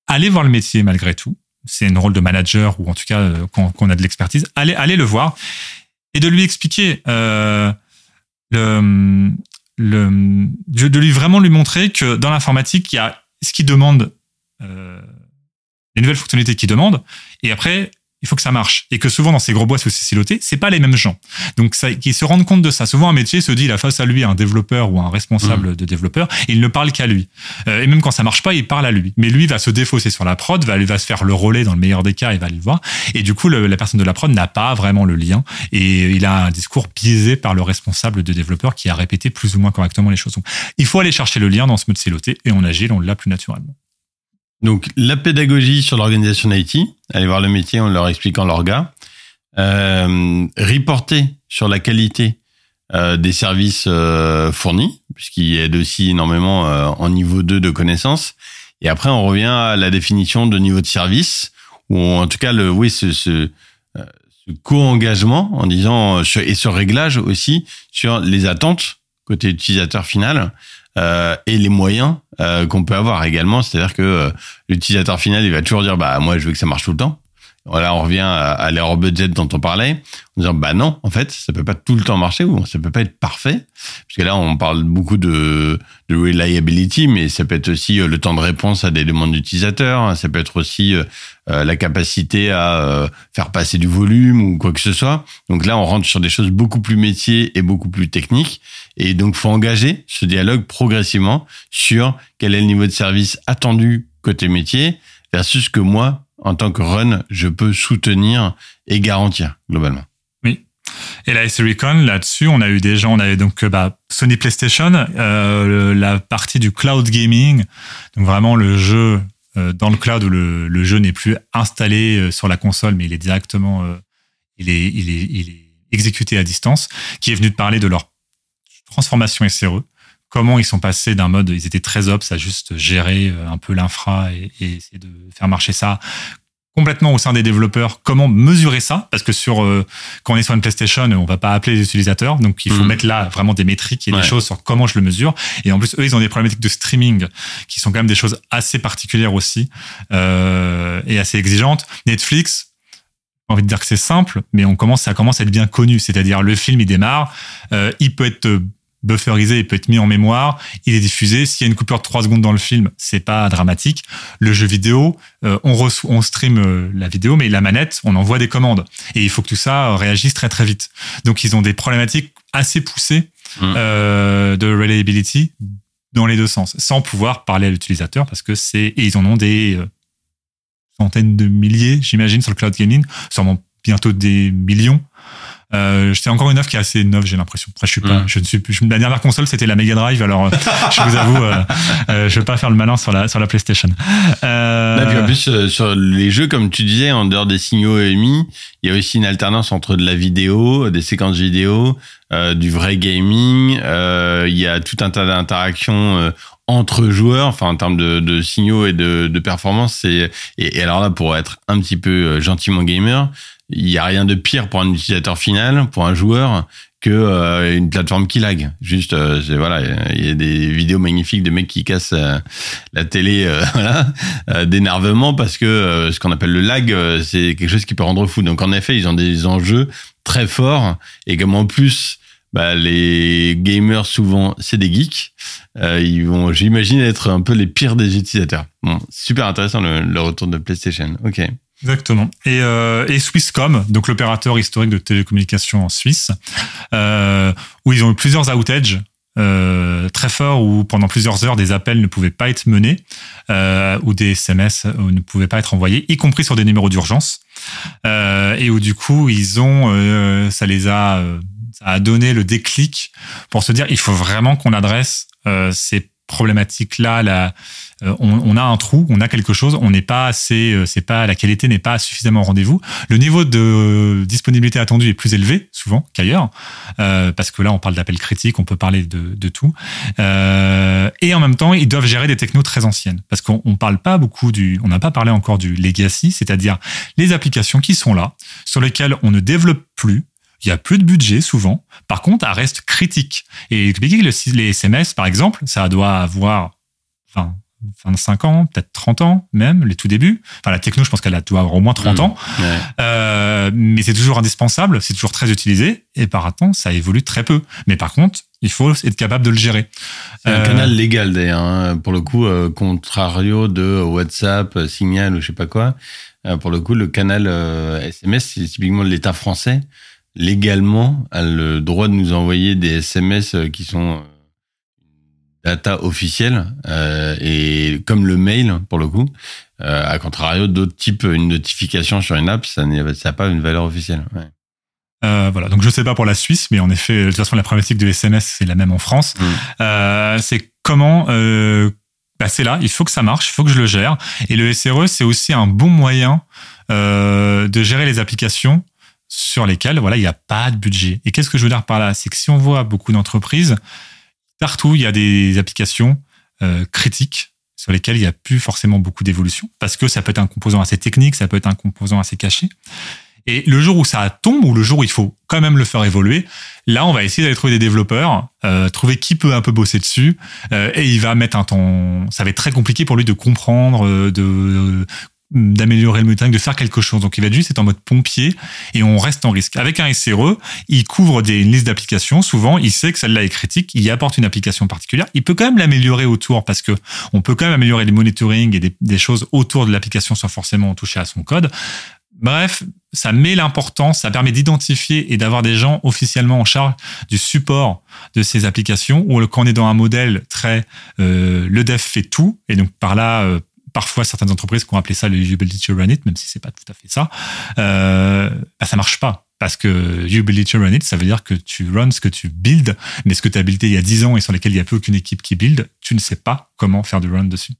aller voir le métier malgré tout. C'est un rôle de manager ou en tout cas euh, quand, on a de l'expertise. Aller, aller le voir et de lui expliquer euh, le, le, de lui vraiment lui montrer que dans l'informatique, il y a ce qui demande les nouvelles fonctionnalités qui demandent et après il faut que ça marche. Et que souvent, dans ces gros boîtes où c'est siloté, c'est pas les mêmes gens. Donc, ça, qu'ils se rendent compte de ça. Souvent, un métier se dit, il a face à lui un développeur ou un responsable mmh. de développeur, et il ne parle qu'à lui. Euh, et même quand ça marche pas, il parle à lui. Mais lui va se défausser sur la prod, va, va se faire le relais dans le meilleur des cas, il va le voir. Et du coup, la personne de la prod n'a pas vraiment le lien. Et il a un discours biaisé par le responsable de développeur qui a répété plus ou moins correctement les choses. Donc, il faut aller chercher le lien dans ce mode siloté, et en agile, on l'a plus naturellement. Donc, la pédagogie sur l'organisation IT, aller voir le métier en leur expliquant l'orga, euh, reporter sur la qualité euh, des services euh, fournis, puisqu'il aide aussi énormément euh, en niveau 2 de connaissances. Et après, on revient à la définition de niveau de service, ou en tout cas, le, oui, ce, ce, euh, ce co-engagement en disant, et ce réglage aussi sur les attentes côté utilisateur final euh, et les moyens euh, qu'on peut avoir également. C'est-à-dire que euh, l'utilisateur final, il va toujours dire, bah moi, je veux que ça marche tout le temps. Voilà, on revient à, l'erreur budget dont on parlait, en disant bah non, en fait, ça peut pas tout le temps marcher ou ça peut pas être parfait, parce que là, on parle beaucoup de, de reliability, mais ça peut être aussi le temps de réponse à des demandes d'utilisateurs, ça peut être aussi la capacité à faire passer du volume ou quoi que ce soit. Donc là, on rentre sur des choses beaucoup plus métiers et beaucoup plus techniques, et donc, faut engager ce dialogue progressivement sur quel est le niveau de service attendu côté métier versus ce que moi, en tant que run, je peux soutenir et garantir globalement. Oui. Et la SRECon, là-dessus, on a eu des gens, on avait donc bah, Sony PlayStation, euh, la partie du cloud gaming, donc vraiment le jeu euh, dans le cloud où le, jeu n'est plus installé euh, sur la console, mais il est directement, il est, il est exécuté à distance, qui est venu de parler de leur transformation SRE. Comment ils sont passés d'un mode, ils étaient très ops à juste gérer euh, un peu l'infra et, essayer de faire marcher ça complètement au sein des développeurs. Comment mesurer ça? Parce que sur euh, quand on est sur une PlayStation on va pas appeler les utilisateurs. Donc il faut mhm. mettre là vraiment des métriques et des choses sur comment je le mesure. Et en plus eux ils ont des problématiques de streaming qui sont quand même des choses assez particulières aussi euh, et assez exigeantes. Netflix envie de dire que c'est simple, mais on commence, ça commence à être bien connu. C'est-à-dire, le film, il démarre, il peut être bufferisé, il peut être mis en mémoire, il est diffusé. S'il y a une coupure de 3 secondes dans le film, c'est pas dramatique. Le jeu vidéo, euh, on, reçoit, on stream euh, la vidéo, mais la manette, on envoie des commandes. Et il faut que tout ça euh, réagisse très très vite. Donc ils ont des problématiques assez poussées mmh. de reliability dans les deux sens, sans pouvoir parler à l'utilisateur, parce que c'est... Et ils en ont des centaines de milliers, j'imagine, sur le cloud gaming, sûrement bientôt des millions. Euh, C'était encore une offre qui est assez neuve, j'ai l'impression. Après, je suis pas, Mm. je ne suis plus. La dernière console, c'était la Mega Drive. Alors, euh, je vous avoue, euh, euh, je vais pas faire le malin sur la sur la PlayStation. Euh, Là, puis en plus, euh, sur les jeux, comme tu disais, en dehors des signaux émis, il y a aussi une alternance entre de la vidéo, des séquences vidéo, du vrai gaming. il y a tout un tas d'interactions euh, entre joueurs, enfin en termes de, de signaux et de, de performance. C'est et, et alors là, pour être un petit peu euh, gentiment gamer, il y a rien de pire pour un utilisateur final, pour un joueur, que euh, une plateforme qui lag. Juste, euh, voilà, il y a des vidéos magnifiques de mecs qui cassent euh, la télé, euh, voilà, d'énervement parce que ce qu'on appelle le lag, c'est quelque chose qui peut rendre fou. Donc en effet, ils ont des enjeux très forts et comme en plus, bah, les gamers souvent c'est des geeks, euh, ils vont, j'imagine, être un peu les pires des utilisateurs. Bon, super intéressant le, retour de PlayStation. Ok. Exactement. Et, euh, et Swisscom, donc l'opérateur historique de télécommunications en Suisse, euh, où ils ont eu plusieurs outages très forts, où pendant plusieurs heures des appels ne pouvaient pas être menés, ou des SMS ne pouvaient pas être envoyés, y compris sur des numéros d'urgence, et où du coup ils ont, ça les a, ça a donné le déclic pour se dire il faut vraiment qu'on adresse euh, ces problématiques-là, la, euh, on, on a un trou, on a quelque chose, on n'est pas assez, euh, c'est pas la qualité n'est pas suffisamment au rendez-vous. Le niveau de disponibilité attendu est plus élevé souvent qu'ailleurs, euh, parce que là on parle d'appels critiques, on peut parler de, de tout. Euh, et en même temps, ils doivent gérer des technos très anciennes, parce qu'on on parle pas beaucoup du, on n'a pas parlé encore du legacy, c'est-à-dire les applications qui sont là, sur lesquelles on ne développe plus. Il y a plus de budget souvent. Par contre, elle reste critique. Et expliquer que le- les SMS, par exemple, ça doit avoir 20, 25 ans, peut-être 30 ans même, les tout débuts. Enfin, la techno, je pense qu'elle doit avoir au moins 30 Mmh. ans. Ouais. Euh, mais c'est toujours indispensable, c'est toujours très utilisé. Et par contre, ça évolue très peu. Mais par contre, il faut être capable de le gérer. C'est un Euh, canal légal d'ailleurs, hein, pour le coup, euh, contrario de WhatsApp, Signal ou je sais pas quoi. Pour le coup, le canal SMS, c'est typiquement de l'État français. Légalement, a le droit de nous envoyer des SMS euh, qui sont euh, data officielle euh, et comme le mail pour le coup. Euh, à contrario d'autres types, une notification sur une app, ça n'a pas une valeur officielle. Ouais. Euh, voilà, donc je sais pas pour la Suisse, mais en effet, de toute façon, la problématique de SMS, c'est la même en France. Mm. C'est comment, bah c'est là, il faut que ça marche, il faut que je le gère. Et le SRE, c'est aussi un bon moyen euh, de gérer les applications sur lesquelles, voilà, il n'y a pas de budget. Et qu'est-ce que je veux dire par là? C'est que si on voit beaucoup d'entreprises, partout, il y a des applications euh, critiques sur lesquelles il n'y a plus forcément beaucoup d'évolution, parce que ça peut être un composant assez technique, ça peut être un composant assez caché. Et le jour où ça tombe, ou le jour où il faut quand même le faire évoluer, là, on va essayer d'aller trouver des développeurs, euh, trouver qui peut un peu bosser dessus, euh, et il va mettre un temps. Ça va être très compliqué pour lui de comprendre, de d'améliorer le monitoring, de faire quelque chose. Donc il va juste être en mode pompier et on reste en risque. Avec un SRE, il couvre des, une liste d'applications. Souvent, il sait que celle-là est critique, il y apporte une application particulière. Il peut quand même l'améliorer autour parce que on peut quand même améliorer les monitoring et des, des choses autour de l'application sans forcément toucher à son code. Bref, ça met l'importance, ça permet d'identifier et d'avoir des gens officiellement en charge du support de ces applications, ou quand on est dans un modèle très euh, le dev fait tout, et donc par là, euh, parfois certaines entreprises qui ont appelé ça le usability to run it, même si c'est pas tout à fait ça, euh, bah, ça marche pas. Parce que usability to run it, ça veut dire que tu runs ce que tu builds, mais ce que tu as buildé il y a 10 ans et sur lesquels il n'y a plus aucune équipe qui build, tu ne sais pas comment faire du run dessus.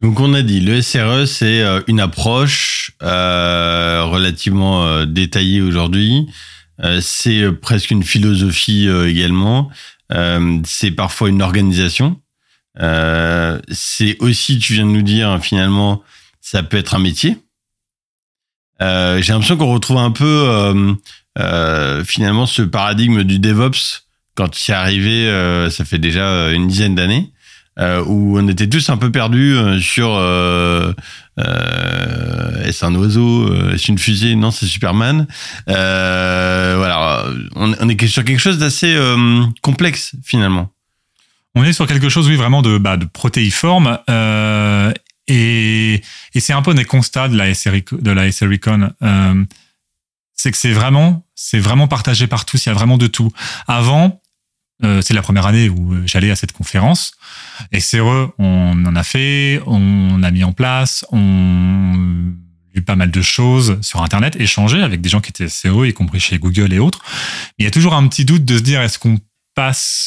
Donc on a dit, le SRE, c'est euh, une approche euh, relativement euh, détaillée aujourd'hui. C'est presque une philosophie également. C'est parfois une organisation. Euh, c'est aussi, tu viens de nous dire, finalement, ça peut être un métier. Euh, J'ai l'impression qu'on retrouve un peu euh, finalement ce paradigme du DevOps quand il est arrivé, ça fait déjà une dizaine d'années où on était tous un peu perdus sur est-ce un oiseau, est-ce une fusée? Non, c'est Superman. Voilà, on, est sur quelque chose d'assez complexe finalement. On est sur quelque chose, oui, vraiment de, bah, de protéiforme. Euh, et, et c'est un peu des constats de la SRI, de la SRICon. Euh, c'est que c'est vraiment, c'est vraiment partagé par tous. Il y a vraiment de tout. Avant, euh, c'est la première année où j'allais à cette conférence. Et SRE, on en a fait, on a mis en place, on pas mal de choses sur Internet, échanger avec des gens qui étaient SEO, y compris chez Google et autres. Il y a toujours un petit doute de se dire est-ce qu'on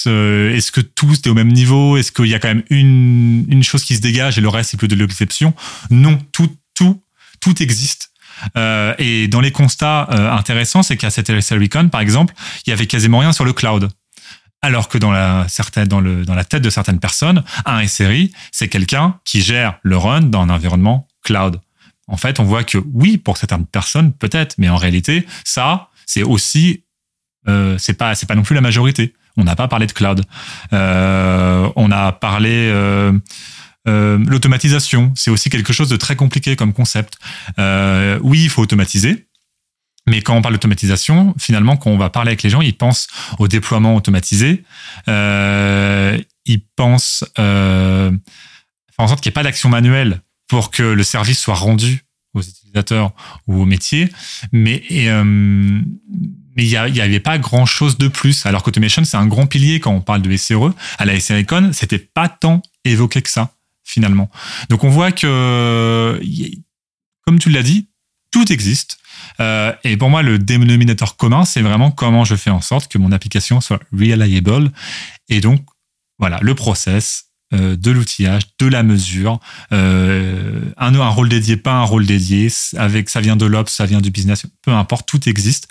euh, est-ce que tous est au même niveau? Est-ce qu'il y a quand même une, une chose qui se dégage et le reste c'est plus de l'exception Non, tout, tout, tout existe. Euh, et dans les constats euh, intéressants, c'est qu'à cette LSLRecon, par exemple, il y avait quasiment rien sur le cloud. Alors que dans la, certaine, dans, le, dans la tête de certaines personnes, un SRI, c'est quelqu'un qui gère le run dans un environnement cloud. En fait, on voit que oui, pour certaines personnes, peut-être, mais en réalité, ça, c'est aussi, euh, c'est pas, pas non plus la majorité. On n'a pas parlé de cloud. Euh, on a parlé euh, euh, l'automatisation. C'est aussi quelque chose de très compliqué comme concept. Oui, il faut automatiser. Mais quand on parle d'automatisation, finalement, quand on va parler avec les gens, ils pensent au déploiement automatisé. Ils pensent faire en sorte qu'il n'y ait pas d'action manuelle pour que le service soit rendu aux utilisateurs ou aux métiers. Mais mais il n'y avait pas grand chose de plus. Alors qu'automation, c'est un grand pilier quand on parle de SRE. À la SRECon, c'était pas tant évoqué que ça, finalement. Donc on voit que, comme tu l'as dit, tout existe. Euh, et pour moi, le dénominateur commun, c'est vraiment comment je fais en sorte que mon application soit reliable. Et donc, voilà, le process, euh, de l'outillage, de la mesure, euh, un, un rôle dédié, pas un rôle dédié, avec ça vient de l'ops, ça vient du business, peu importe, tout existe.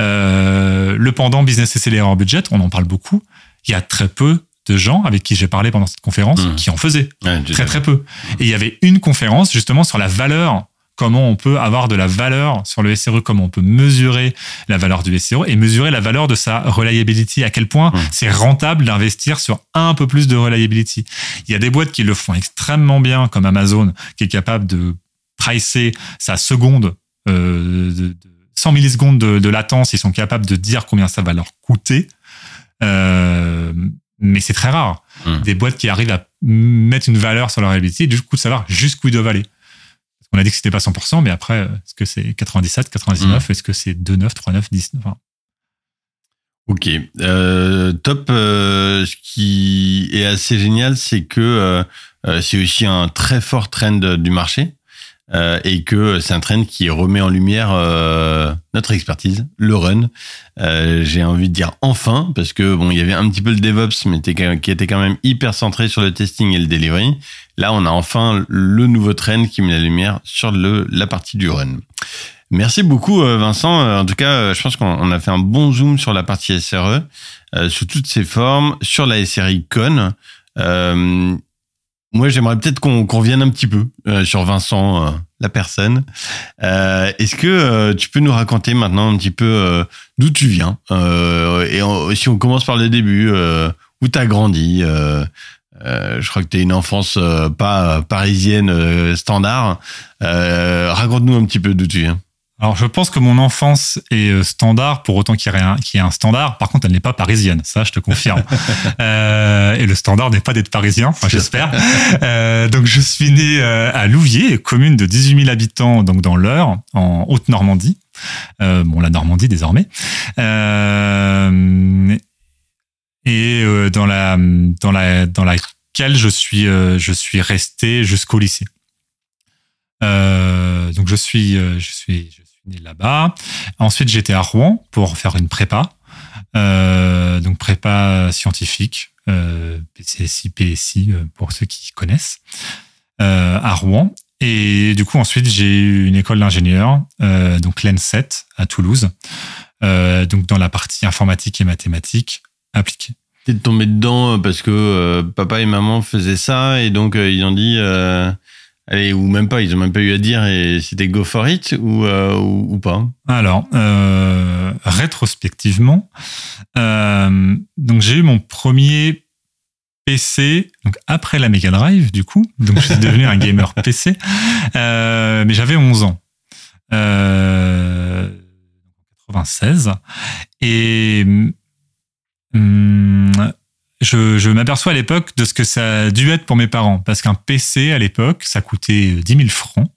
Euh, le pendant business accélérateur budget, on en parle beaucoup. Il y a très peu de gens avec qui j'ai parlé pendant cette conférence Mmh. qui en faisaient. Ouais, Très très peu. Et il y avait une conférence justement sur la valeur, comment on peut avoir de la valeur sur le SRE, comment on peut mesurer la valeur du SRE et mesurer la valeur de sa reliability, à quel point Mm. c'est rentable d'investir sur un peu plus de reliability. Il y a des boîtes qui le font extrêmement bien, comme Amazon, qui est capable de pricer sa seconde euh, de, de 100 millisecondes de, de latence, ils sont capables de dire combien ça va leur coûter. Euh, mais c'est très rare. Mm. Des boîtes qui arrivent à mettre une valeur sur leur reliability, du coup, de savoir jusqu'où ils doivent aller. Qu'on a dit que c'était pas 100%, mais après, euh, est-ce que c'est 97, 99, est-ce que c'est 2, 9, 3, 9, 10 enfin, Ok, Euh, top. euh, ce qui est assez génial, c'est que euh, euh, c'est aussi un très fort trend du marché euh, et que c'est un trend qui remet en lumière euh, notre expertise, le run. Euh, J'ai envie de dire enfin, parce que bon, il y avait un petit peu le DevOps, mais qui était quand même hyper centré sur le testing et le delivery. Là, on a enfin le nouveau trend qui met la lumière sur la partie du run. Merci beaucoup Vincent. En tout cas, je pense qu'on on a fait un bon zoom sur la partie SRE, sous toutes ses formes, sur la SRI Con. Moi, j'aimerais peut-être qu'on qu'on revienne un petit peu euh, sur Vincent, euh, la personne. Euh, Est-ce que euh, tu peux nous raconter maintenant un petit peu euh, d'où tu viens Et si on commence par le début, où tu as grandi je crois que tu une enfance pas parisienne standard. Raconte-nous un petit peu d'où tu viens. Alors, je pense que mon enfance est euh, standard, pour autant qu'il y ait un, qu'il y ait un standard. Par contre, elle n'est pas parisienne, ça, je te confirme. Euh, et le standard n'est pas d'être parisien, enfin, j'espère. Euh, donc, je suis né à Louviers, commune de 18 000 habitants, donc dans l'Eure, en Haute-Normandie. Euh, bon, la Normandie désormais. Et dans la dans la dans laquelle je suis je suis resté jusqu'au lycée. Euh, donc je suis je suis je suis né là-bas. Ensuite j'étais à Rouen pour faire une prépa, euh, donc prépa scientifique, euh, PCSI, PSI euh, pour ceux qui connaissent, euh, à Rouen. Et du coup ensuite j'ai eu une école d'ingénieur, donc l'EN7 à Toulouse, donc dans la partie informatique et mathématiques appliquées. T'es tombé dedans parce que papa et maman faisaient ça et donc ils ont dit allez ou même pas ils ont même pas eu à dire et c'était go for it ou euh, ou, ou pas. Alors, euh, rétrospectivement, euh, donc j'ai eu mon premier PC donc après la Mega Drive du coup, donc je suis devenu un gamer PC, mais j'avais 11 ans, euh, 96 et hum, je, je m'aperçois à l'époque de ce que ça a dû être pour mes parents parce qu'un PC à l'époque ça coûtait 10 000 francs.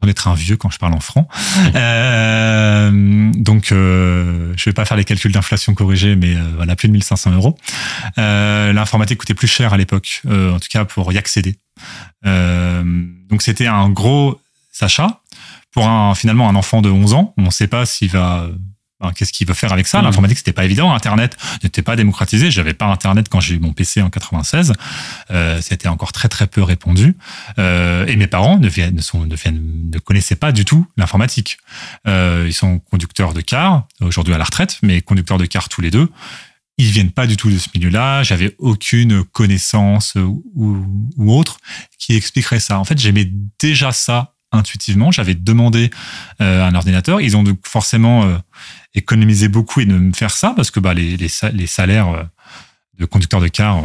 On être un vieux quand je parle en francs. Euh, donc, euh, je vais pas faire les calculs d'inflation corrigés, mais euh, voilà, plus de 1500 euros. Euh, L'informatique coûtait plus cher à l'époque, euh, en tout cas pour y accéder. Euh, donc, c'était un gros Sacha. Pour un, finalement un enfant de 11 ans, on ne sait pas s'il va qu'est-ce qu'il va faire avec ça? Mmh. L'informatique, c'était pas évident. Internet n'était pas démocratisé. J'avais pas Internet quand j'ai eu mon PC en 96. Euh, c'était encore très très peu répandu. Euh, et mes parents ne, viennent, ne, sont, ne, viennent, ne connaissaient pas du tout l'informatique. Euh, ils sont conducteurs de car, aujourd'hui à la retraite, mais conducteurs de car tous les deux. Ils viennent pas du tout de ce milieu-là. J'avais aucune connaissance ou, ou autre qui expliquerait ça. En fait, j'aimais déjà ça intuitivement. J'avais demandé euh, un ordinateur. Ils ont donc forcément euh, économisé beaucoup et de me faire ça parce que bah, les, les, salaires euh, de conducteurs de car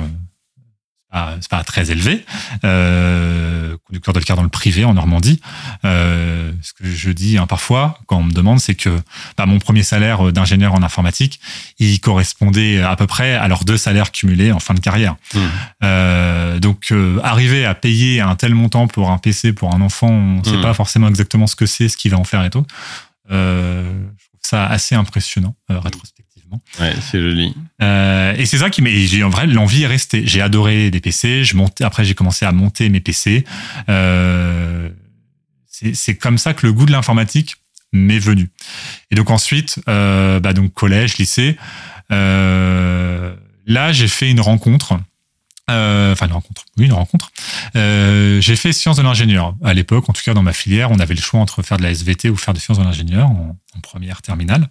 c'est pas très élevé. Euh, conducteur de car dans le privé en Normandie. Euh, ce que je dis hein, parfois quand on me demande, c'est que bah, mon premier salaire d'ingénieur en informatique, il correspondait à peu près à leurs deux salaires cumulés en fin de carrière. Mmh. Euh, donc euh, arriver à payer un tel montant pour un PC pour un enfant, on ne sait mmh. pas forcément exactement ce que c'est, ce qu'il va en faire et tout. Euh, je trouve ça assez impressionnant euh, rétrospectivement. Ouais, c'est joli. Euh, et c'est ça qui m'a. J'ai en vrai l'envie est restée. J'ai adoré les PC. Je montais. Après, j'ai commencé à monter mes PC. Euh, c'est comme ça que le goût de l'informatique m'est venu. Et donc ensuite, euh, bah donc collège, lycée. Là, j'ai fait une rencontre enfin une rencontre, oui une rencontre. Euh, j'ai fait sciences de l'ingénieur. À l'époque, en tout cas dans ma filière, on avait le choix entre faire de la SVT ou faire de sciences de l'ingénieur en, première terminale.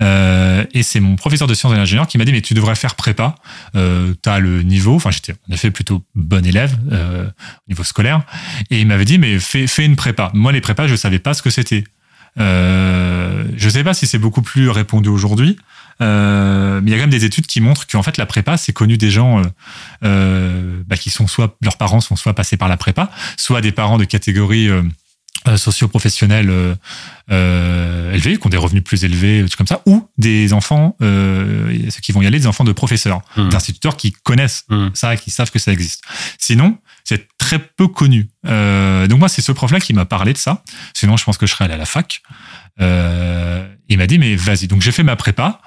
Euh, et c'est mon professeur de sciences de l'ingénieur qui m'a dit mais tu devrais faire prépa. Euh, T'as le niveau. Enfin j'étais en effet plutôt bon élève euh, au niveau scolaire. Et il m'avait dit mais fais, fais une prépa. Moi les prépas je savais pas ce que c'était. Euh, je sais pas si c'est beaucoup plus répondu aujourd'hui. Euh, mais il y a quand même des études qui montrent qu'en fait la prépa c'est connu des gens euh, euh, bah, qui sont soit leurs parents sont soit passés par la prépa, soit des parents de catégorie euh, euh socio-professionnels euh, élevés, qui ont des revenus plus élevés, comme ça, ou des enfants, ceux qui vont y aller, des enfants de professeurs, mmh. d'instituteurs qui connaissent mmh. ça, qui savent que ça existe. Sinon, c'est très peu connu. donc moi, c'est ce prof-là qui m'a parlé de ça. Sinon, je pense que je serais allé à la fac. Il m'a dit mais vas-y. Donc j'ai fait ma prépa.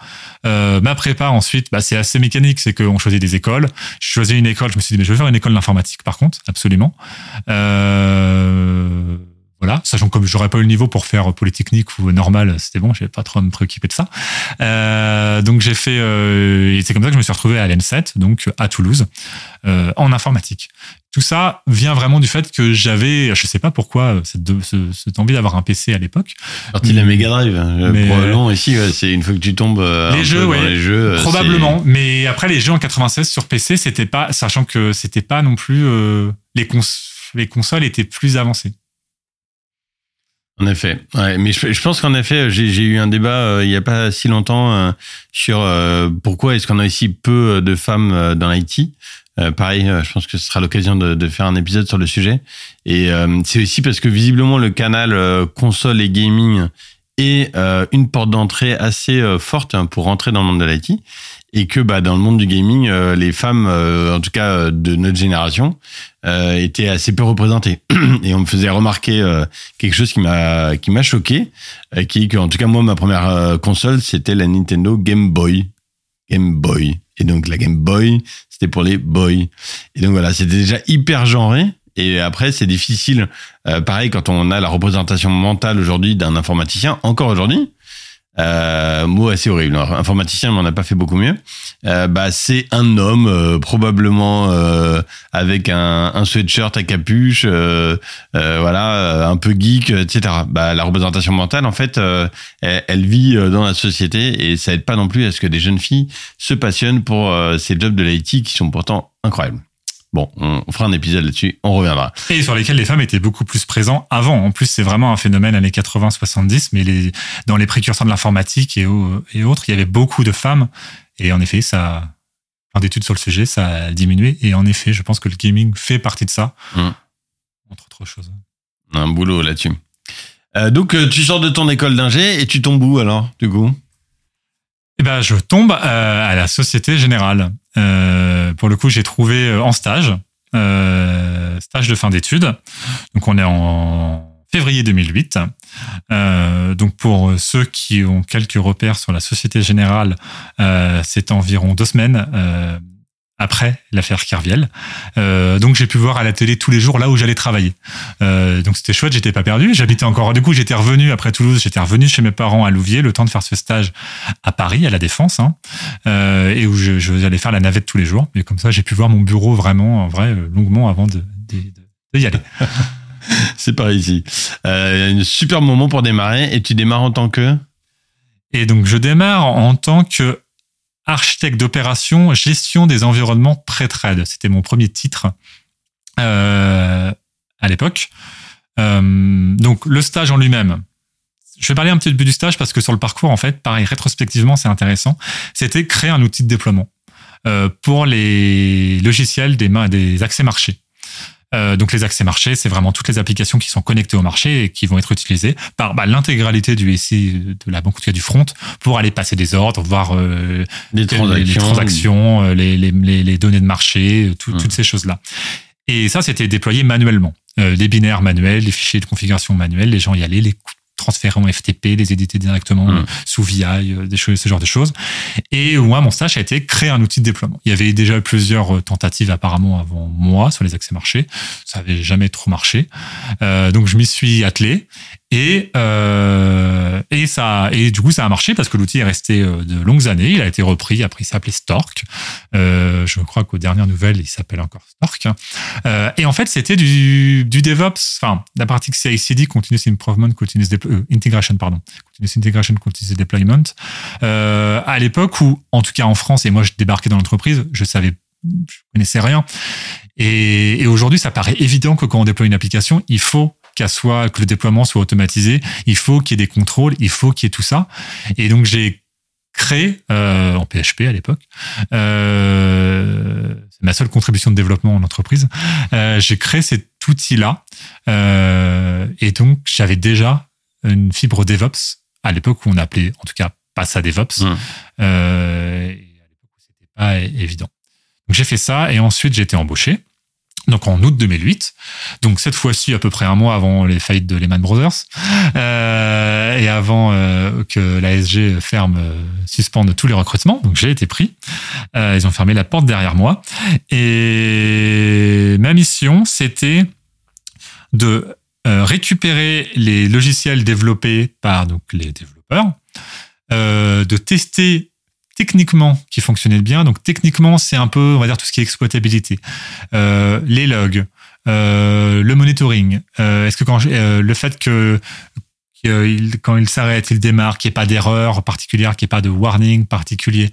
Euh, ma prépa ensuite, bah, c'est assez mécanique, c'est qu'on choisit des écoles. Je choisis une école, je me suis dit mais je vais faire une école d'informatique par contre, absolument. Euh, voilà, sachant que comme j'aurais pas eu le niveau pour faire polytechnique ou normal, c'était bon, j'avais pas trop à me préoccuper de ça. Euh, donc j'ai fait, euh, et c'est comme ça que je me suis retrouvé à l'M7, donc à Toulouse, euh, en informatique. Tout ça vient vraiment du fait que j'avais, je sais pas pourquoi, cette, cette envie d'avoir un PC à l'époque. Partie de la Mega Drive, hein. mais probablement ici, c'est une fois que tu tombes euh, les jeux, ouais, les jeux, probablement. Mais après les jeux en 96 sur PC, c'était pas, sachant que c'était pas non plus euh, les cons les consoles étaient plus avancées. En effet, mais je, pense qu'en effet, j'ai eu un débat euh, il n'y a pas si longtemps euh, sur euh, pourquoi est-ce qu'on a aussi peu de femmes dans l'IT. pareil, je pense que ce sera l'occasion de, faire un épisode sur le sujet. Et c'est aussi parce que visiblement le canal console et gaming est une porte d'entrée assez forte pour rentrer dans le monde de l'IT et que bah dans le monde du gaming, euh, les femmes, euh, en tout cas euh, de notre génération, étaient assez peu représentées. et on me faisait remarquer quelque chose qui m'a qui m'a choqué, qui est que en tout cas moi ma première console c'était la Nintendo Game Boy, Game Boy. Et donc la Game Boy c'était pour les boys. Et donc voilà c'était déjà hyper genré. Et après, c'est difficile. pareil, quand on a la représentation mentale aujourd'hui d'un informaticien, encore aujourd'hui, euh, mot assez horrible. informaticien, mais on n'a pas fait beaucoup mieux. Euh, bah, c'est un homme euh, probablement euh, avec un, un, sweatshirt à capuche, euh, voilà, un peu geek, etc. Bah, la représentation mentale, en fait, elle, elle, vit dans la société et ça aide pas non plus à ce que des jeunes filles se passionnent pour ces jobs de l'IT qui sont pourtant incroyables. Bon, on fera un épisode là-dessus, on reviendra. Et sur lesquels les femmes étaient beaucoup plus présentes avant. En plus, c'est vraiment un phénomène années 80-70, mais les, dans les précurseurs de l'informatique et, et, autres, il y avait beaucoup de femmes. Et en effet, ça, plein d'études sur le sujet, ça a diminué. Et en effet, je pense que le gaming fait partie de ça, mmh. entre autres choses. Un boulot là-dessus. Euh, donc, euh, tu sors de ton école d'ingé et tu tombes où alors, du coup? Eh ben, je tombe euh, à la Société Générale. Euh, pour le coup, j'ai trouvé euh, en stage, stage de fin d'études. Donc, on est en février 2008. donc, pour ceux qui ont quelques repères sur la Société Générale, c'est environ deux semaines après l'affaire Kerviel. Euh, donc j'ai pu voir à la télé tous les jours là où j'allais travailler. Euh, donc c'était chouette, j'étais pas perdu. J'habitais encore. Du coup, j'étais revenu après Toulouse, j'étais revenu chez mes parents à Louviers, le temps de faire ce stage à Paris, à la Défense, hein, euh, et où je, je, allais faire la navette tous les jours. Et comme ça, j'ai pu voir mon bureau vraiment, en vrai, longuement avant de, de, de y aller. C'est par ici. Un super moment pour démarrer. Et tu démarres en tant que? Et donc je démarre en tant que architecte d'opération, gestion des environnements pré-trade. C'était mon premier titre euh, à l'époque. Euh, donc le stage en lui-même. Je vais parler un petit peu du stage parce que sur le parcours, en fait, pareil, rétrospectivement, c'est intéressant. C'était créer un outil de déploiement euh, pour les logiciels des, des accès marchés. Euh, donc les accès marchés, c'est vraiment toutes les applications qui sont connectées au marché et qui vont être utilisées par bah, l'intégralité du SI de la banque, en tout cas du front, pour aller passer des ordres, voir euh, transactions, les, transactions, euh, les, les, les, données de marché, tout, toutes ces choses-là. Et ça, c'était déployé manuellement. Euh, les binaires manuels, les fichiers de configuration manuels, les gens y allaient, les transférer en FTP, les éditer directement mmh. sous VI, euh, des choses, ce genre de choses. Et moi, mon stage a été créer un outil de déploiement. Il y avait déjà plusieurs euh, tentatives apparemment avant moi sur les accès marchés. Ça avait jamais trop marché. Euh, donc je m'y suis attelé et euh, et ça et du coup ça a marché parce que l'outil est resté euh, de longues années. Il a été repris. Après il s'appelait Stork. Euh, je crois qu'aux dernières nouvelles il s'appelle encore Stork. Euh, et en fait c'était du du DevOps. Enfin la partie CI/CD Continuous Improvement, Continuous euh, Integration pardon, Continuous Integration, Continuous Deployment. Euh, à l'époque où en tout cas en France et moi je débarquais dans l'entreprise, je savais je connaissais rien. Et aujourd'hui, ça paraît évident que quand on déploie une application, il faut soit, que le déploiement soit automatisé. Il faut qu'il y ait des contrôles, il faut qu'il y ait tout ça. Et donc j'ai créé euh, en PHP à l'époque. Euh, c'est ma seule contribution de développement en entreprise. Euh, j'ai créé cet outil-là, et donc j'avais déjà une fibre DevOps à l'époque où on appelait, en tout cas, pas ça DevOps. Mmh. Et à l'époque où c'était pas évident. Donc j'ai fait ça, et ensuite j'ai été embauché donc en août 2008. Donc cette fois-ci à peu près un mois avant les faillites de Lehman Brothers euh, et avant euh, que l'ASG ferme, euh, suspende tous les recrutements. Donc j'ai été pris. Euh, ils ont fermé la porte derrière moi et ma mission c'était de récupérer les logiciels développés par donc les développeurs, de tester techniquement qui fonctionnait bien. Donc techniquement, c'est un peu, on va dire, tout ce qui est exploitabilité, euh, les logs, euh, le monitoring. Euh, Est-ce que quand le fait que quand il s'arrête, il démarre, qu'il n'y ait pas d'erreur particulière, qu'il n'y ait pas de warning particulier.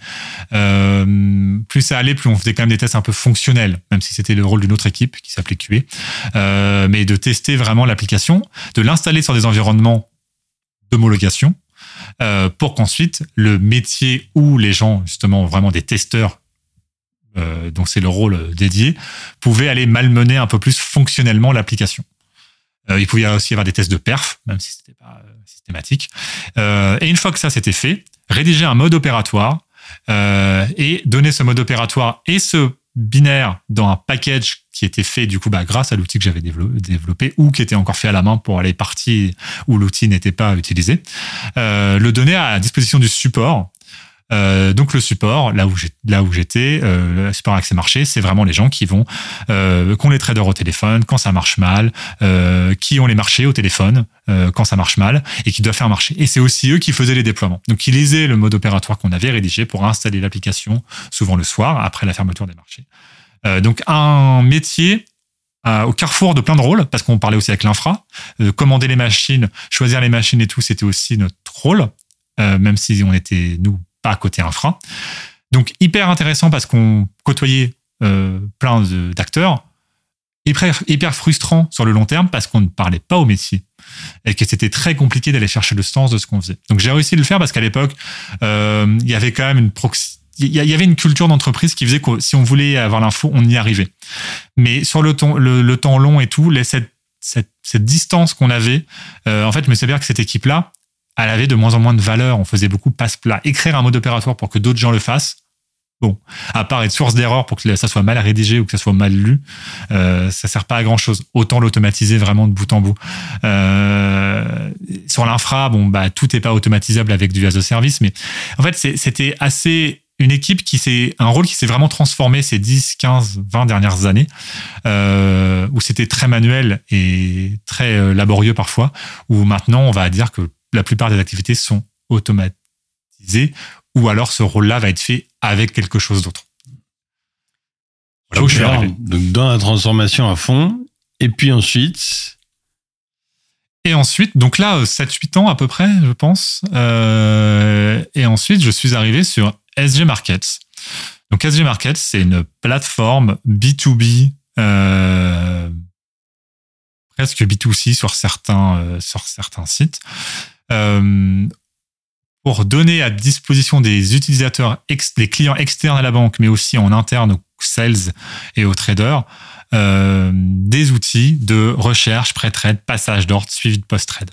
Plus ça allait, plus on faisait quand même des tests un peu fonctionnels, même si c'était le rôle d'une autre équipe qui s'appelait QA. Euh, mais de tester vraiment l'application, de l'installer sur des environnements d'homologation, euh, pour qu'ensuite le métier où les gens, justement, vraiment des testeurs, euh, dont c'est le rôle dédié, pouvaient aller malmener un peu plus fonctionnellement l'application. Euh, il pouvait aussi y avoir des tests de perf, même si c'était pas euh, systématique. Euh, et une fois que ça c'était fait, rédiger un mode opératoire euh, et donner ce mode opératoire et ce binaire dans un package qui était fait du coup bah, grâce à l'outil que j'avais développé ou qui était encore fait à la main pour les parties où l'outil n'était pas utilisé, euh, le donner à disposition du support. Euh, donc le support, là où là où j'étais, euh, support accès marché, c'est vraiment les gens qui vont, euh, qui ont les traders au téléphone quand ça marche mal, euh, qui ont les marchés au téléphone euh, quand ça marche mal et qui doivent faire marcher. Et c'est aussi eux qui faisaient les déploiements. Donc ils lisaient le mode opératoire qu'on avait rédigé pour installer l'application, souvent le soir après la fermeture des marchés. Euh, donc un métier au carrefour de plein de rôles, parce qu'on parlait aussi avec l'infra, euh, commander les machines, choisir les machines et tout, c'était aussi notre rôle, euh, même si on était nous pas côté infra. Donc hyper intéressant parce qu'on côtoyait euh, plein d'acteurs. Hyper, frustrant sur le long terme parce qu'on ne parlait pas au métier et que c'était très compliqué d'aller chercher le sens de ce qu'on faisait. Donc j'ai réussi à le faire parce qu'à l'époque, euh, il y avait quand même une il y avait une culture d'entreprise qui faisait que si on voulait avoir l'info, on y arrivait. Mais sur le temps, le, temps long et tout, cette, cette distance qu'on avait, euh, en fait, je me souviens que cette équipe-là, elle avait de moins en moins de valeur. On faisait beaucoup passe-plat. Écrire un mode opératoire pour que d'autres gens le fassent, bon, à part être source d'erreur pour que ça soit mal rédigé ou que ça soit mal lu, euh, ça sert pas à grand chose. Autant l'automatiser vraiment de bout en bout. Euh, sur l'infra, bon, bah, tout n'est pas automatisable avec du as a service, mais en fait, c'était assez une équipe qui s'est un rôle qui s'est vraiment transformé ces 10, 15, 20 dernières années, euh, où c'était très manuel et très euh, laborieux parfois, où maintenant on va dire que la plupart des activités sont automatisées, ou alors ce rôle-là va être fait avec quelque chose d'autre. Voilà où je suis arrivé. Donc dans la transformation à fond, et puis ensuite. Et ensuite, donc là, 7-8 ans à peu près, je pense. Euh, et ensuite, je suis arrivé sur SG Markets. Donc SG Markets, c'est une plateforme B2B, euh, presque B2C sur certains, euh, sur certains sites, euh, pour donner à disposition des utilisateurs, des clients externes à la banque, mais aussi en interne aux sales et aux traders, des outils de recherche, pré-trade, passage d'ordre, suivi de post-trade.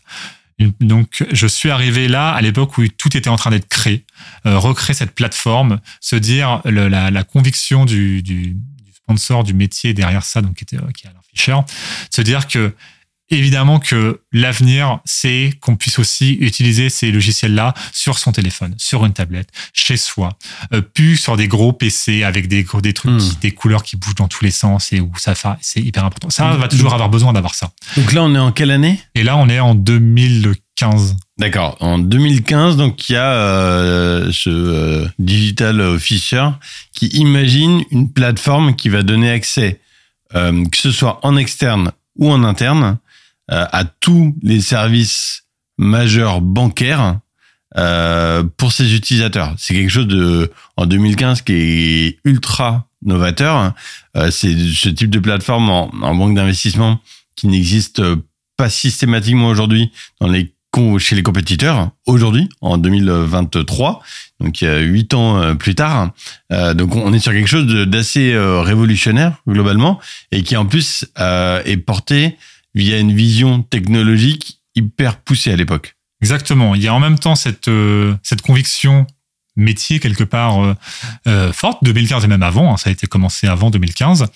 Donc, je suis arrivé là à l'époque où tout était en train d'être créé, euh, recréer cette plateforme, se dire la, conviction du, sponsor du métier derrière ça, donc qui euh, qui est Alain Fischer, se dire que évidemment que l'avenir, c'est qu'on puisse aussi utiliser ces logiciels-là sur son téléphone, sur une tablette, chez soi, euh, plus sur des gros PC avec des, des trucs, hmm. des couleurs qui bougent dans tous les sens et où ça c'est hyper important. Ça va toujours avoir besoin d'avoir ça. Donc là, on est en quelle année? Et là, on est en 2015. D'accord. En 2015, donc il y a euh, ce euh, digital officer qui imagine une plateforme qui va donner accès, que ce soit en externe ou en interne, euh, à tous les services majeurs bancaires euh, pour ses utilisateurs. C'est quelque chose de en 2015 qui est ultra novateur. Euh, c'est ce type de plateforme en, banque d'investissement qui n'existe pas systématiquement aujourd'hui dans les chez les compétiteurs aujourd'hui en 2023 donc il y a huit ans plus tard donc on est sur quelque chose d'assez révolutionnaire globalement et qui en plus est porté via une vision technologique hyper poussée à l'époque. Exactement. Il y a en même temps cette, euh, cette conviction métier quelque part euh, euh, forte, 2015 et même avant, hein, ça a été commencé avant 2015,